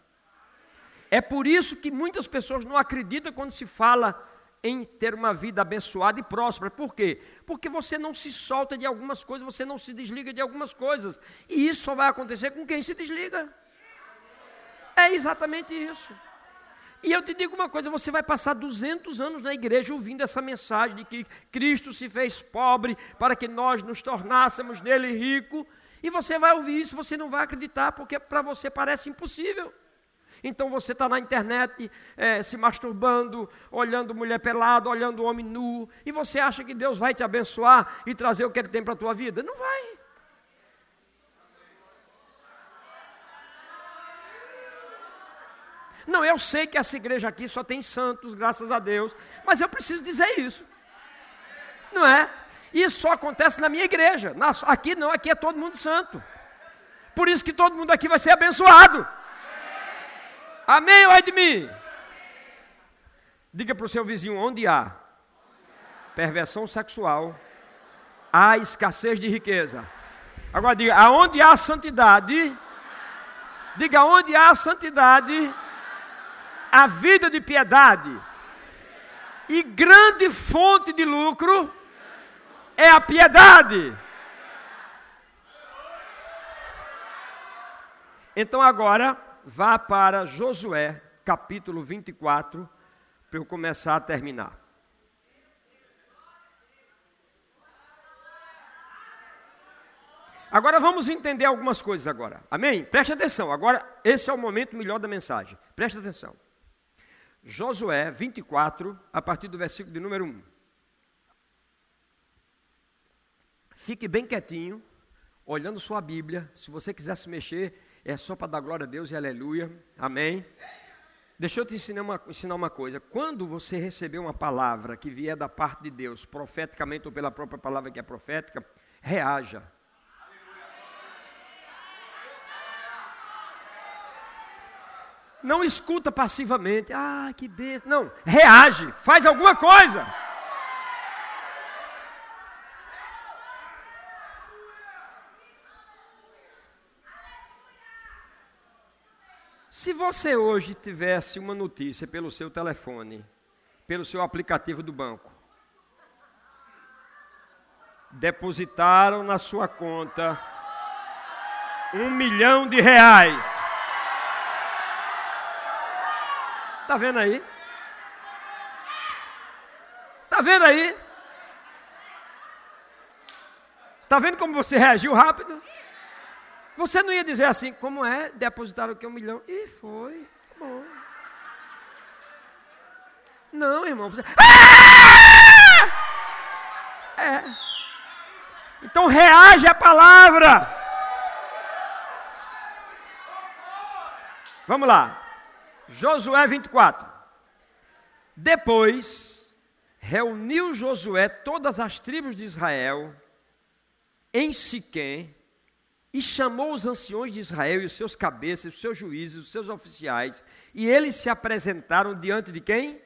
É por isso que muitas pessoas não acreditam quando se fala em ter uma vida abençoada e próspera. Por quê? Porque você não se solta de algumas coisas, você não se desliga de algumas coisas. E isso só vai acontecer com quem se desliga. É exatamente isso. E eu te digo uma coisa: você vai passar 200 anos na igreja ouvindo essa mensagem de que Cristo se fez pobre para que nós nos tornássemos nele rico. E você vai ouvir isso, você não vai acreditar, porque para você parece impossível. Então você está na internet é, se masturbando, olhando mulher pelada, olhando homem nu, e você acha que Deus vai te abençoar e trazer o que Ele tem para a tua vida? Não vai. Não, eu sei que essa igreja aqui só tem santos, graças a Deus, mas eu preciso dizer isso. Não é? Isso só acontece na minha igreja. Aqui não, aqui é todo mundo santo. Por isso que todo mundo aqui vai ser abençoado. Amém ou é de mim? Diga para o seu vizinho: onde há perversão sexual, há escassez de riqueza. Agora diga: aonde há santidade, diga onde há santidade, a vida de piedade. E grande fonte de lucro é a piedade. Então agora vá para Josué, capítulo 24, para eu começar a terminar. Agora vamos entender algumas coisas agora. Amém? Preste atenção. Agora esse é o momento melhor da mensagem. Preste atenção. Josué 24, a partir do versículo de número 1. Fique bem quietinho, olhando sua Bíblia. Se você quiser se mexer, é só para dar glória a Deus e aleluia. Amém. Deixa eu te ensinar uma, ensinar uma coisa. Quando você receber uma palavra que vier da parte de Deus, profeticamente ou pela própria palavra que é profética, reaja. Não escuta passivamente. Ah, que besta. Não, reage, faz alguma coisa. Se você hoje tivesse uma notícia pelo seu telefone, pelo seu aplicativo do banco, depositaram na sua conta um milhão de reais. Está vendo aí? Está vendo aí? Está vendo como você reagiu rápido? Você não ia dizer assim, como é? Depositaram aqui um milhão. E foi. Bom. Não, irmão. Você... Ah! É. Então reage à palavra. Vamos lá. Josué 24. Depois reuniu Josué todas as tribos de Israel em Siquém e chamou os anciões de Israel e os seus cabeças, os seus juízes, os seus oficiais, e eles se apresentaram diante de quem?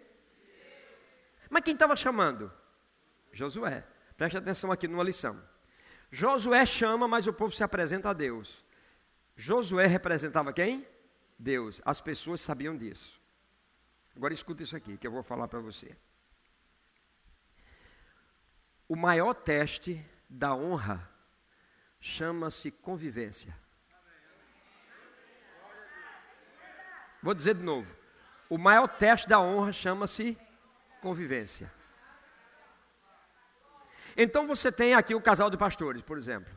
Mas quem estava chamando? Josué. Preste atenção aqui numa lição. Josué chama, mas o povo se apresenta a Deus. Josué representava quem? Deus. As pessoas sabiam disso. Agora escuta isso aqui que eu vou falar para você. O maior teste da honra chama-se convivência. Vou dizer de novo. O maior teste da honra chama-se convivência. Então você tem aqui o casal de pastores, por exemplo.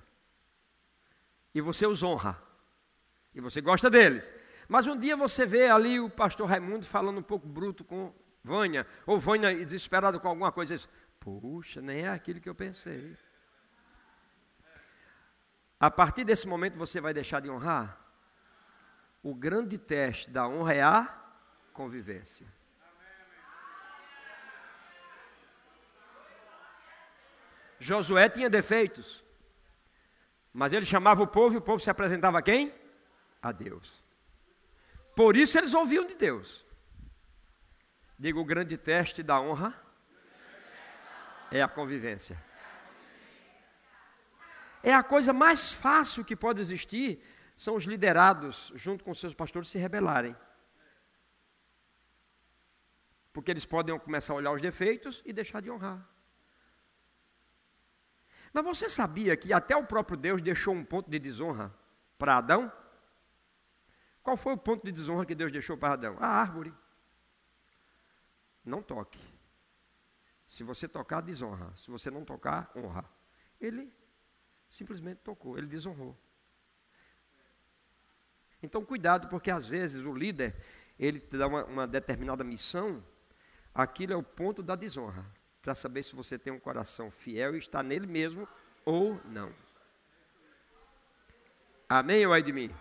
E você os honra. E você gosta deles. Mas um dia você vê ali o pastor Raimundo falando um pouco bruto com Vânia, ou Vânia desesperado com alguma coisa. Puxa, nem é aquilo que eu pensei. A partir desse momento você vai deixar de honrar? O grande teste da honra é a convivência. Josué tinha defeitos, mas ele chamava o povo e o povo se apresentava a quem? A Deus. Por isso eles ouviam de Deus. Digo, o grande teste da honra é a convivência. É a coisa mais fácil que pode existir, são os liderados, junto com seus pastores, se rebelarem. Porque eles podem começar a olhar os defeitos e deixar de honrar. Mas você sabia que até o próprio Deus deixou um ponto de desonra para Adão? Qual foi o ponto de desonra que Deus deixou para Adão? A árvore. Não toque. Se você tocar, desonra. Se você não tocar, honra. Ele simplesmente tocou, ele desonrou. Então, cuidado, porque às vezes o líder, ele te dá uma, uma determinada missão, aquilo é o ponto da desonra, para saber se você tem um coração fiel e está nele mesmo ou não. Amém ou ai de mim?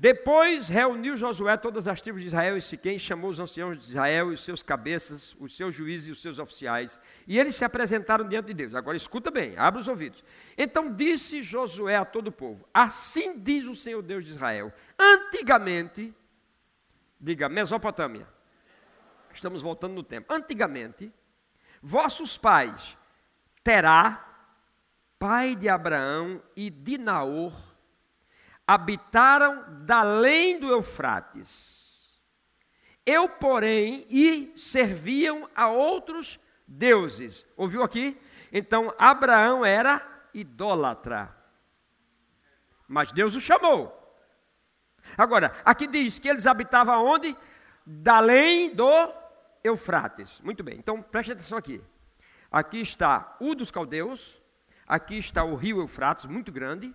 Depois reuniu Josué todas as tribos de Israel e Siquém, chamou os anciãos de Israel e os seus cabeças, os seus juízes e os seus oficiais, e eles se apresentaram diante de Deus. Agora escuta bem, abre os ouvidos. Então disse Josué a todo o povo: Assim diz o Senhor Deus de Israel: Antigamente, diga Mesopotâmia, estamos voltando no tempo. Antigamente, vossos pais, Terá, pai de Abraão e de Naor, habitaram da além do Eufrates. Eu, porém, e serviam a outros deuses. Ouviu aqui? Então, Abraão era idólatra. Mas Deus o chamou. Agora, aqui diz que eles habitavam onde? Da do Eufrates. Muito bem, então preste atenção aqui. Aqui está o dos caldeus, aqui está o rio Eufrates, muito grande,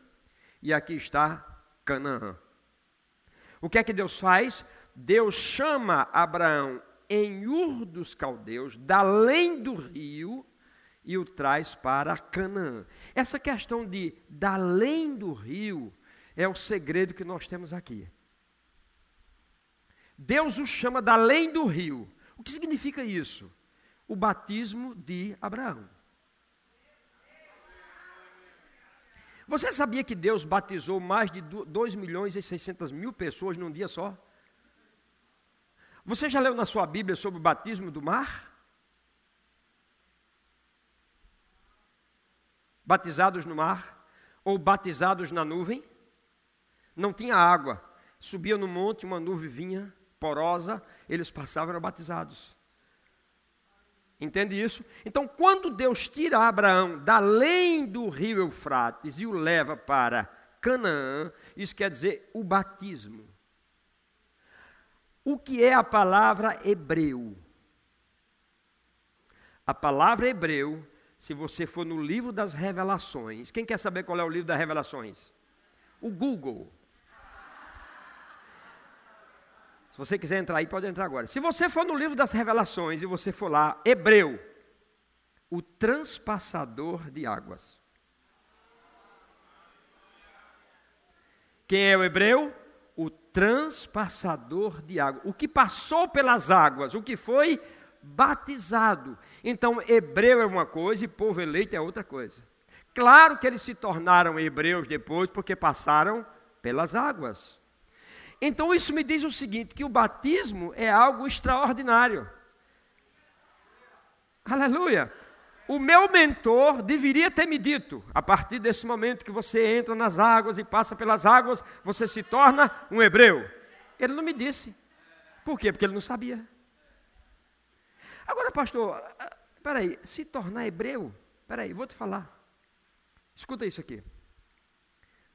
e aqui está Canaã. O que é que Deus faz? Deus chama Abraão em Ur dos Caldeus, da além do rio, e o traz para Canaã. Essa questão de da além do rio é o segredo que nós temos aqui. Deus o chama da além do rio. O que significa isso? O batismo de Abraão. Você sabia que Deus batizou mais de 2 milhões e 600 mil pessoas num dia só? Você já leu na sua Bíblia sobre o batismo do mar? Batizados no mar ou batizados na nuvem? Não tinha água, subia no monte, uma nuvem vinha porosa, eles passavam eram batizados. Entende isso? Então, quando Deus tira Abraão da além do rio Eufrates e o leva para Canaã, isso quer dizer o batismo. O que é a palavra hebreu? A palavra hebreu, se você for no livro das revelações, quem quer saber qual é o livro das revelações? O Google. Se você quiser entrar aí, pode entrar agora. Se você for no livro das revelações e você for lá, Hebreu, o transpassador de águas. Quem é o hebreu? O transpassador de água. O que passou pelas águas, o que foi batizado. Então, hebreu é uma coisa e povo eleito é outra coisa. Claro que eles se tornaram hebreus depois porque passaram pelas águas. Então isso me diz o seguinte: que o batismo é algo extraordinário. Aleluia! O meu mentor deveria ter me dito: a partir desse momento que você entra nas águas e passa pelas águas, você se torna um hebreu. Ele não me disse. Por quê? Porque ele não sabia. Agora, pastor, espera aí, se tornar hebreu, espera aí, vou te falar. Escuta isso aqui.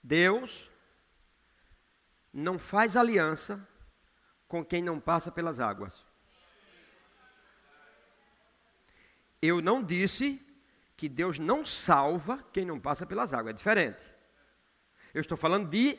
Deus não faz aliança com quem não passa pelas águas. Eu não disse que Deus não salva quem não passa pelas águas, é diferente. Eu estou falando de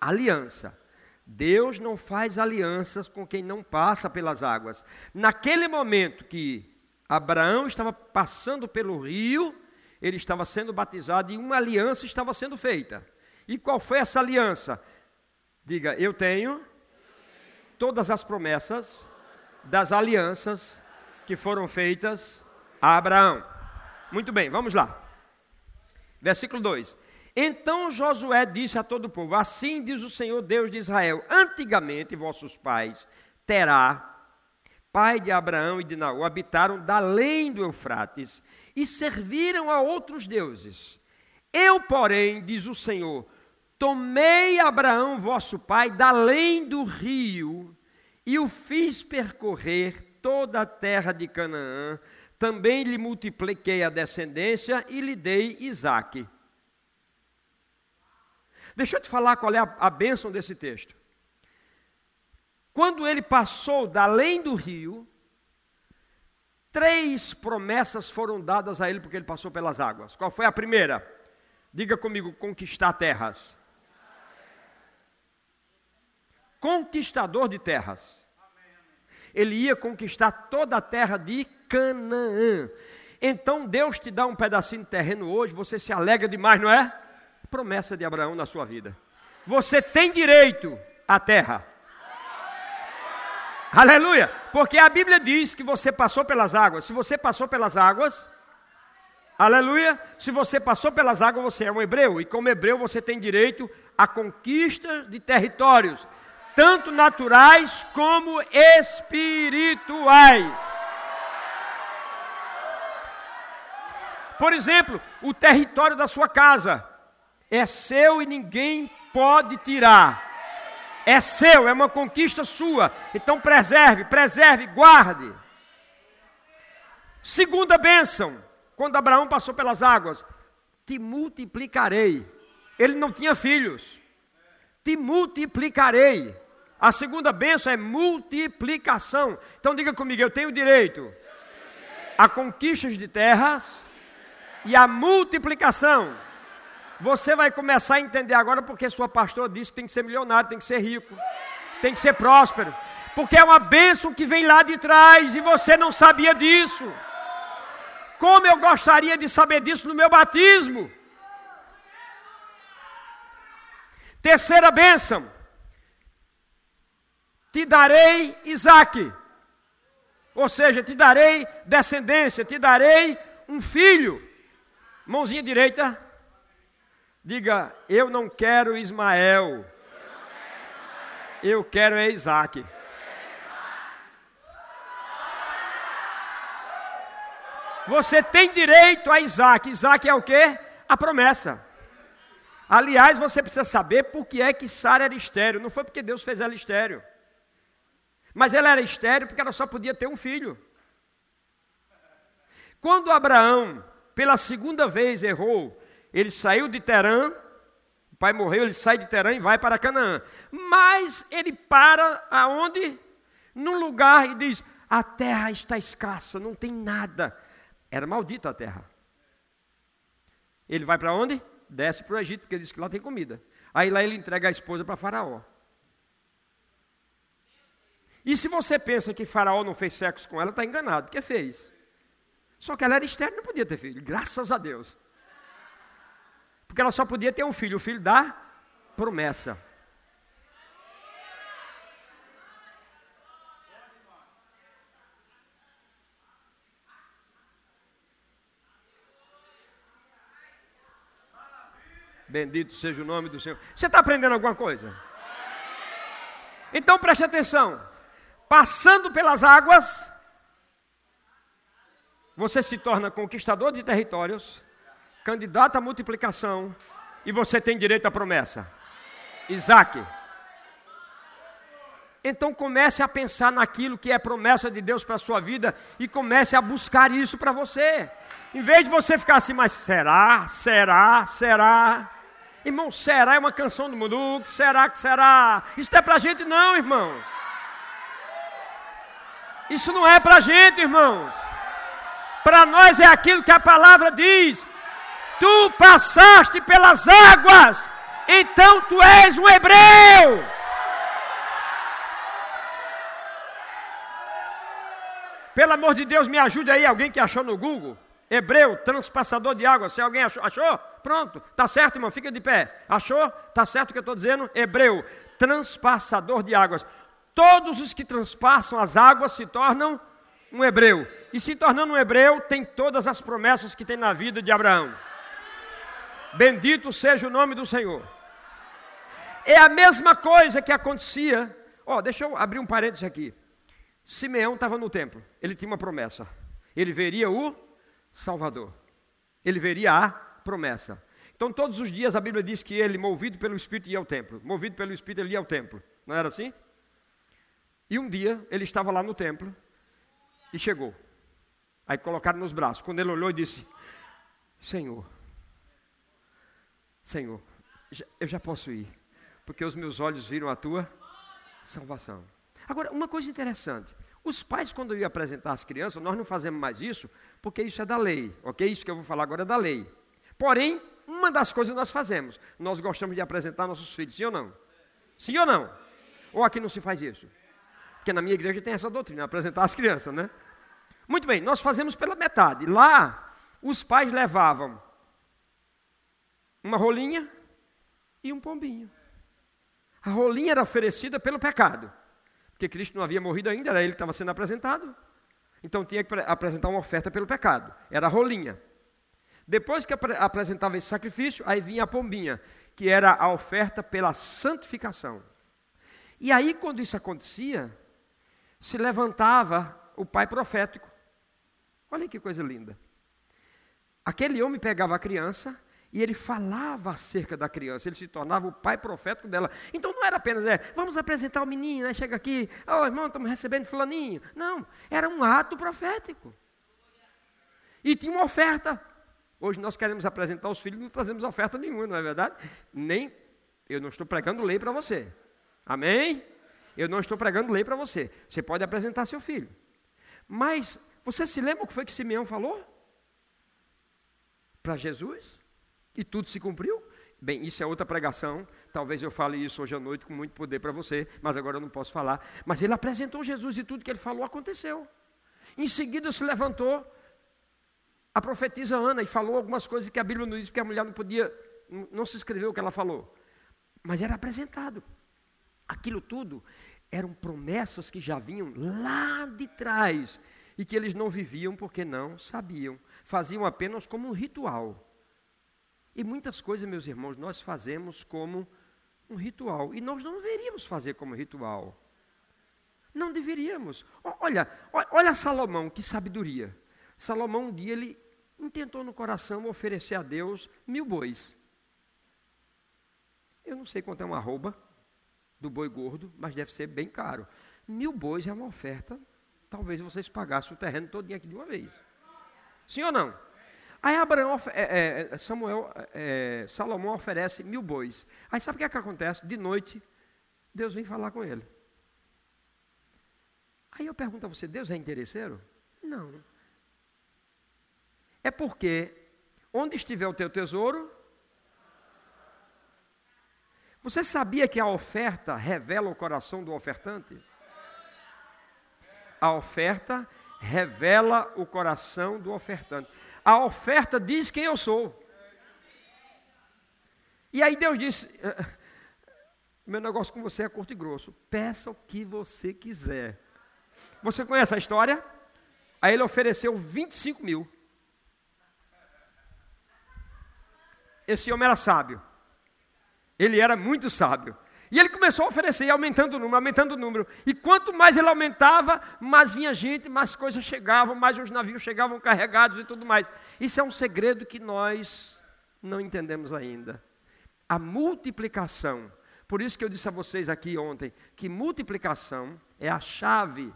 aliança. Deus não faz alianças com quem não passa pelas águas. Naquele momento que Abraão estava passando pelo rio, ele estava sendo batizado e uma aliança estava sendo feita. E qual foi essa aliança? Diga, eu tenho todas as promessas das alianças que foram feitas a Abraão. Muito bem, vamos lá. Versículo 2: Então Josué disse a todo o povo: Assim diz o Senhor Deus de Israel: Antigamente vossos pais, Terá, pai de Abraão e de Naú, habitaram da além do Eufrates e serviram a outros deuses. Eu, porém, diz o Senhor, Tomei Abraão, vosso pai, da além do rio, e o fiz percorrer toda a terra de Canaã. Também lhe multipliquei a descendência e lhe dei Isaque. Deixa eu te falar qual é a, a bênção desse texto. Quando ele passou da além do rio, três promessas foram dadas a ele porque ele passou pelas águas. Qual foi a primeira? Diga comigo: conquistar terras conquistador de terras. Ele ia conquistar toda a terra de Canaã. Então Deus te dá um pedacinho de terreno hoje, você se alegra demais, não é? Promessa de Abraão na sua vida. Você tem direito à terra. Aleluia! Porque a Bíblia diz que você passou pelas águas. Se você passou pelas águas, aleluia! Se você passou pelas águas, você é um hebreu. E como hebreu, você tem direito à conquista de territórios tanto naturais como espirituais. Por exemplo, o território da sua casa é seu e ninguém pode tirar. É seu, é uma conquista sua. Então preserve, preserve, guarde. Segunda bênção, quando Abraão passou pelas águas, te multiplicarei. Ele não tinha filhos. Te multiplicarei. A segunda bênção é multiplicação. Então diga comigo, eu tenho direito a conquistas de terras e a multiplicação. Você vai começar a entender agora porque sua pastora disse que tem que ser milionário, tem que ser rico, tem que ser próspero. Porque é uma bênção que vem lá de trás e você não sabia disso. Como eu gostaria de saber disso no meu batismo. Terceira bênção te darei Isaac. Ou seja, te darei descendência, te darei um filho. Mãozinha direita. Diga, eu não quero Ismael. Eu quero é Isaac. Você tem direito a Isaac. Isaac é o quê? A promessa. Aliás, você precisa saber por que é que Sara era estéreo. Não foi porque Deus fez ela estéreo. Mas ela era estéreo porque ela só podia ter um filho. Quando Abraão, pela segunda vez, errou, ele saiu de Terã, o pai morreu, ele sai de Terã e vai para Canaã. Mas ele para aonde? Num lugar e diz: A terra está escassa, não tem nada. Era maldita a terra. Ele vai para onde? Desce para o Egito, porque ele diz que lá tem comida. Aí lá ele entrega a esposa para Faraó. E se você pensa que Faraó não fez sexo com ela, está enganado, porque fez. Só que ela era estéril, não podia ter filho, graças a Deus. Porque ela só podia ter um filho, o filho da promessa. Bendito seja o nome do Senhor. Você está aprendendo alguma coisa? Então preste atenção. Passando pelas águas, você se torna conquistador de territórios, candidato à multiplicação, e você tem direito à promessa. Isaac. Então comece a pensar naquilo que é promessa de Deus para a sua vida e comece a buscar isso para você. Em vez de você ficar assim, mas será, será, será. Irmão, será é uma canção do mundo. será que será? Isso não é para gente, não, irmão. Isso não é para gente, irmão. Para nós é aquilo que a palavra diz. Tu passaste pelas águas, então tu és um hebreu. Pelo amor de Deus, me ajude aí, alguém que achou no Google. Hebreu, transpassador de água. Se alguém achou, achou? Pronto, tá certo, irmão, fica de pé. Achou? Tá certo o que eu estou dizendo? Hebreu, transpassador de águas. Todos os que transpassam as águas se tornam um hebreu. E se tornando um hebreu, tem todas as promessas que tem na vida de Abraão. Bendito seja o nome do Senhor. É a mesma coisa que acontecia. Ó, oh, deixa eu abrir um parênteses aqui. Simeão estava no templo, ele tinha uma promessa. Ele veria o Salvador. Ele veria a promessa. Então, todos os dias a Bíblia diz que ele, movido pelo Espírito, ia ao templo. Movido pelo Espírito, ele ia ao templo. Não era assim? E um dia ele estava lá no templo e chegou. Aí colocaram nos braços. Quando ele olhou e disse: Senhor, Senhor, eu já posso ir, porque os meus olhos viram a tua salvação. Agora, uma coisa interessante: os pais, quando iam apresentar as crianças, nós não fazemos mais isso, porque isso é da lei, ok? Isso que eu vou falar agora é da lei. Porém, uma das coisas nós fazemos, nós gostamos de apresentar nossos filhos, sim ou não? Sim ou não? Ou aqui não se faz isso? Porque na minha igreja tem essa doutrina, apresentar as crianças, né? Muito bem, nós fazemos pela metade. Lá, os pais levavam uma rolinha e um pombinho. A rolinha era oferecida pelo pecado, porque Cristo não havia morrido ainda, era ele que estava sendo apresentado. Então tinha que apresentar uma oferta pelo pecado. Era a rolinha. Depois que apresentava esse sacrifício, aí vinha a pombinha, que era a oferta pela santificação. E aí, quando isso acontecia, se levantava o pai profético. Olha que coisa linda. Aquele homem pegava a criança e ele falava acerca da criança, ele se tornava o pai profético dela. Então não era apenas, é, vamos apresentar o menino, né? chega aqui, oh irmão, estamos recebendo fulaninho. Não, era um ato profético. E tinha uma oferta. Hoje nós queremos apresentar os filhos, não trazemos oferta nenhuma, não é verdade? Nem, eu não estou pregando lei para você. Amém? Eu não estou pregando lei para você. Você pode apresentar seu filho. Mas, você se lembra o que foi que Simeão falou? Para Jesus? E tudo se cumpriu? Bem, isso é outra pregação. Talvez eu fale isso hoje à noite com muito poder para você, mas agora eu não posso falar. Mas ele apresentou Jesus e tudo que ele falou aconteceu. Em seguida se levantou a profetisa Ana e falou algumas coisas que a Bíblia não diz, porque a mulher não podia, não se escreveu o que ela falou. Mas era apresentado. Aquilo tudo eram promessas que já vinham lá de trás e que eles não viviam porque não sabiam, faziam apenas como um ritual. E muitas coisas, meus irmãos, nós fazemos como um ritual e nós não deveríamos fazer como ritual. Não deveríamos. Olha, olha Salomão, que sabedoria. Salomão um dia ele intentou no coração oferecer a Deus mil bois. Eu não sei quanto é uma arroba do boi gordo, mas deve ser bem caro. Mil bois é uma oferta, talvez vocês pagassem o terreno todo aqui de uma vez. Sim ou não? Aí Abraão, é, é, Samuel, é, Salomão oferece mil bois. Aí sabe o que, é que acontece? De noite, Deus vem falar com ele. Aí eu pergunto a você, Deus é interesseiro? Não. É porque onde estiver o teu tesouro, você sabia que a oferta revela o coração do ofertante? A oferta revela o coração do ofertante. A oferta diz quem eu sou. E aí Deus disse: eh, Meu negócio com você é curto e grosso. Peça o que você quiser. Você conhece a história? Aí ele ofereceu 25 mil. Esse homem era sábio. Ele era muito sábio. E ele começou a oferecer, aumentando o número, aumentando o número. E quanto mais ele aumentava, mais vinha gente, mais coisas chegavam, mais os navios chegavam carregados e tudo mais. Isso é um segredo que nós não entendemos ainda. A multiplicação. Por isso que eu disse a vocês aqui ontem que multiplicação é a chave.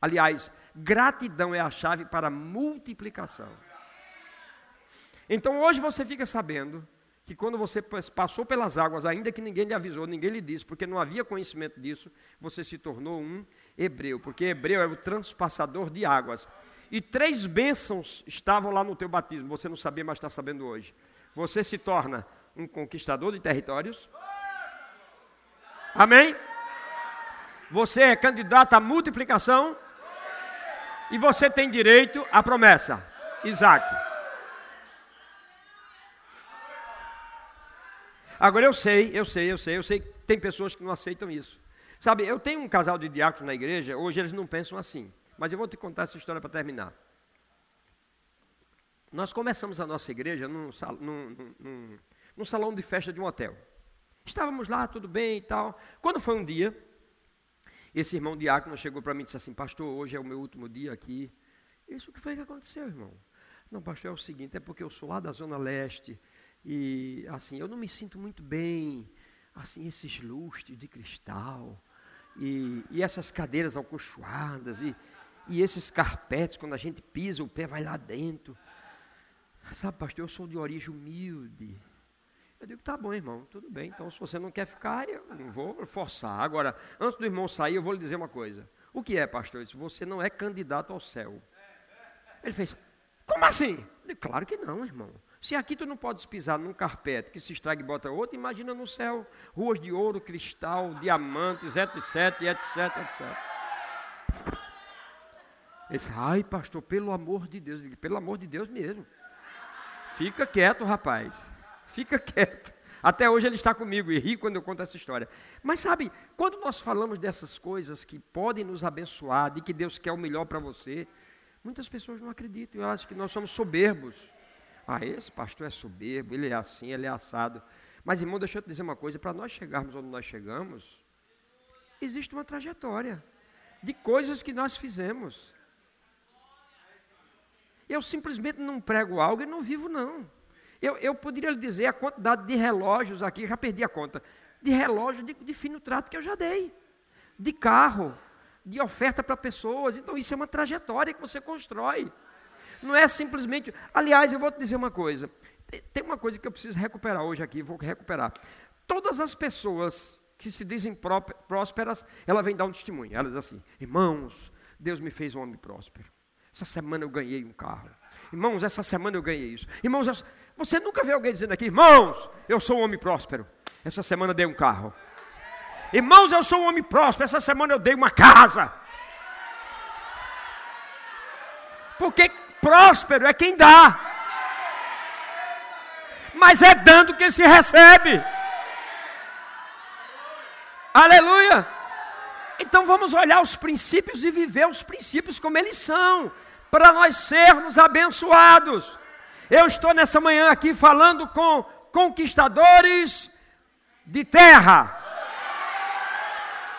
Aliás, gratidão é a chave para multiplicação. Então hoje você fica sabendo que quando você passou pelas águas, ainda que ninguém lhe avisou, ninguém lhe disse, porque não havia conhecimento disso, você se tornou um hebreu, porque hebreu é o transpassador de águas. E três bênçãos estavam lá no teu batismo, você não sabia, mas está sabendo hoje. Você se torna um conquistador de territórios. Amém? Você é candidato à multiplicação. E você tem direito à promessa. Isaac. Agora eu sei, eu sei, eu sei, eu sei que tem pessoas que não aceitam isso. Sabe, eu tenho um casal de diáconos na igreja, hoje eles não pensam assim. Mas eu vou te contar essa história para terminar. Nós começamos a nossa igreja num, num, num, num salão de festa de um hotel. Estávamos lá, tudo bem e tal. Quando foi um dia, esse irmão diácono chegou para mim e disse assim: Pastor, hoje é o meu último dia aqui. Isso que foi que aconteceu, irmão? Não, pastor, é o seguinte: é porque eu sou lá da Zona Leste e assim, eu não me sinto muito bem, assim, esses lustres de cristal, e, e essas cadeiras alcochoadas, e, e esses carpetes, quando a gente pisa, o pé vai lá dentro. Sabe, pastor, eu sou de origem humilde. Eu digo, tá bom, irmão, tudo bem. Então, se você não quer ficar, eu não vou forçar. Agora, antes do irmão sair, eu vou lhe dizer uma coisa. O que é, pastor? Eu disse, você não é candidato ao céu. Ele fez, como assim? Eu disse, claro que não, irmão. Se aqui tu não podes pisar num carpete que se estraga e bota outro, imagina no céu, ruas de ouro, cristal, diamantes, etc, etc, etc. Ele disse, ai pastor, pelo amor de Deus, pelo amor de Deus mesmo. Fica quieto, rapaz. Fica quieto. Até hoje ele está comigo e ri quando eu conto essa história. Mas sabe, quando nós falamos dessas coisas que podem nos abençoar, de que Deus quer o melhor para você, muitas pessoas não acreditam, elas acham que nós somos soberbos. Ah, esse pastor é soberbo, ele é assim, ele é assado. Mas, irmão, deixa eu te dizer uma coisa: para nós chegarmos onde nós chegamos, existe uma trajetória de coisas que nós fizemos. Eu simplesmente não prego algo e não vivo, não. Eu, eu poderia lhe dizer a quantidade de relógios aqui, já perdi a conta, de relógio de, de fino trato que eu já dei, de carro, de oferta para pessoas. Então, isso é uma trajetória que você constrói. Não é simplesmente. Aliás, eu vou te dizer uma coisa. Tem uma coisa que eu preciso recuperar hoje aqui, vou recuperar. Todas as pessoas que se dizem prósperas, ela vem dar um testemunho. Ela diz assim: irmãos, Deus me fez um homem próspero. Essa semana eu ganhei um carro. Irmãos, essa semana eu ganhei isso. Irmãos, você nunca vê alguém dizendo aqui, irmãos, eu sou um homem próspero. Essa semana eu dei um carro. Irmãos, eu sou um homem próspero. Essa semana eu dei uma casa. Porque Próspero é quem dá. Mas é dando que se recebe. Aleluia. Então vamos olhar os princípios e viver os princípios como eles são, para nós sermos abençoados. Eu estou nessa manhã aqui falando com conquistadores de terra,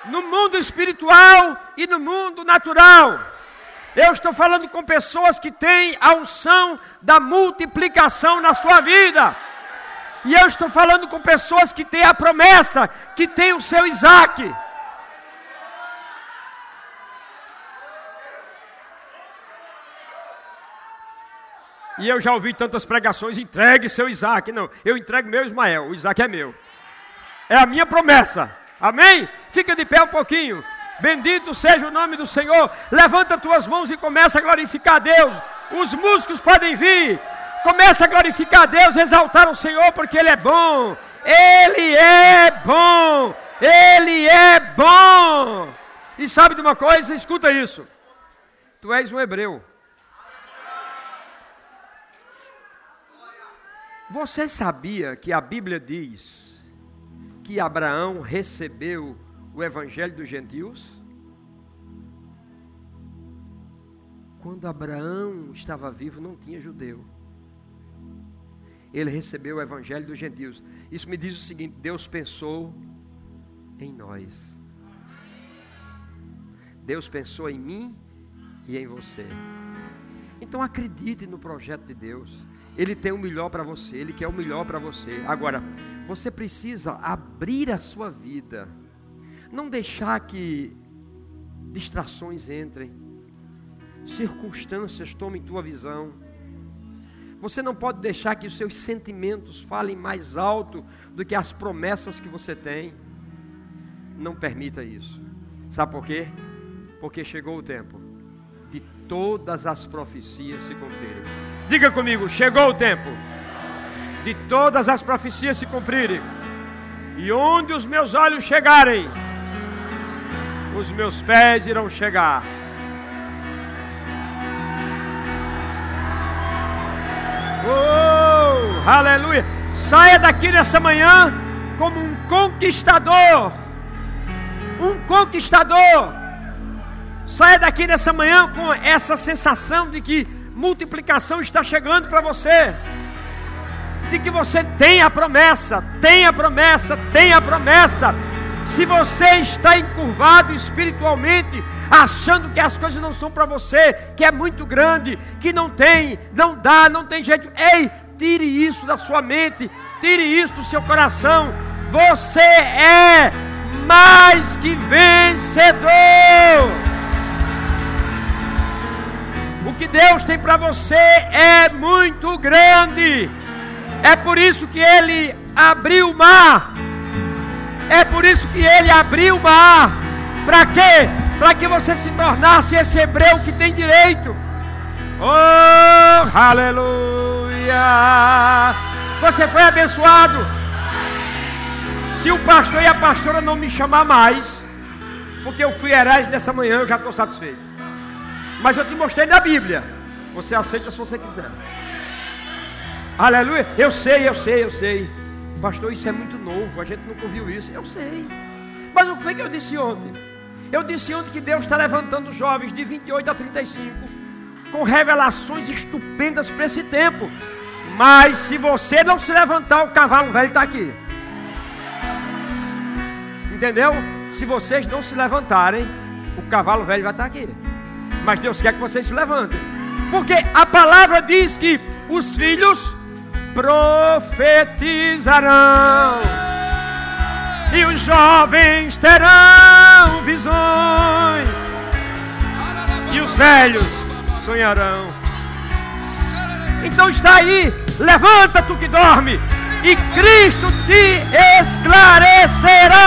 no mundo espiritual e no mundo natural. Eu estou falando com pessoas que têm a unção da multiplicação na sua vida. E eu estou falando com pessoas que têm a promessa, que têm o seu Isaac. E eu já ouvi tantas pregações: entregue seu Isaac. Não, eu entrego meu Ismael, o Isaac é meu. É a minha promessa. Amém? Fica de pé um pouquinho. Bendito seja o nome do Senhor. Levanta tuas mãos e começa a glorificar a Deus. Os músicos podem vir. Começa a glorificar a Deus, exaltar o Senhor, porque Ele é bom. Ele é bom. Ele é bom. E sabe de uma coisa? Escuta isso. Tu és um hebreu. Você sabia que a Bíblia diz que Abraão recebeu o evangelho dos gentios? Quando Abraão estava vivo, não tinha judeu. Ele recebeu o evangelho dos gentios. Isso me diz o seguinte: Deus pensou em nós. Deus pensou em mim e em você. Então acredite no projeto de Deus. Ele tem o melhor para você, ele quer o melhor para você. Agora, você precisa abrir a sua vida não deixar que distrações entrem, circunstâncias tomem tua visão. Você não pode deixar que os seus sentimentos falem mais alto do que as promessas que você tem. Não permita isso. Sabe por quê? Porque chegou o tempo de todas as profecias se cumprirem. Diga comigo: chegou o tempo de todas as profecias se cumprirem. E onde os meus olhos chegarem, os meus pés irão chegar. Oh, aleluia! Saia daqui nessa manhã como um conquistador. Um conquistador. Saia daqui nessa manhã com essa sensação de que multiplicação está chegando para você. De que você tem a promessa, tem a promessa, tem a promessa se você está encurvado espiritualmente, achando que as coisas não são para você, que é muito grande, que não tem, não dá, não tem jeito, ei, tire isso da sua mente, tire isso do seu coração. Você é mais que vencedor. O que Deus tem para você é muito grande. É por isso que Ele abriu o mar é por isso que ele abriu o mar. Para quê? Para que você se tornasse esse hebreu que tem direito. Oh, aleluia! Você foi abençoado. Se o pastor e a pastora não me chamar mais, porque eu fui herege nessa manhã, eu já estou satisfeito. Mas eu te mostrei na Bíblia. Você aceita se você quiser. Aleluia. Eu sei, eu sei, eu sei. Pastor, isso é muito novo, a gente nunca ouviu isso. Eu sei. Mas o que foi que eu disse ontem? Eu disse ontem que Deus está levantando jovens de 28 a 35 com revelações estupendas para esse tempo. Mas se você não se levantar, o cavalo velho está aqui. Entendeu? Se vocês não se levantarem, o cavalo velho vai estar aqui. Mas Deus quer que vocês se levantem. Porque a palavra diz que os filhos profetizarão, e os jovens terão visões, e os velhos sonharão. Então está aí, levanta tu que dorme, e Cristo te esclarecerá.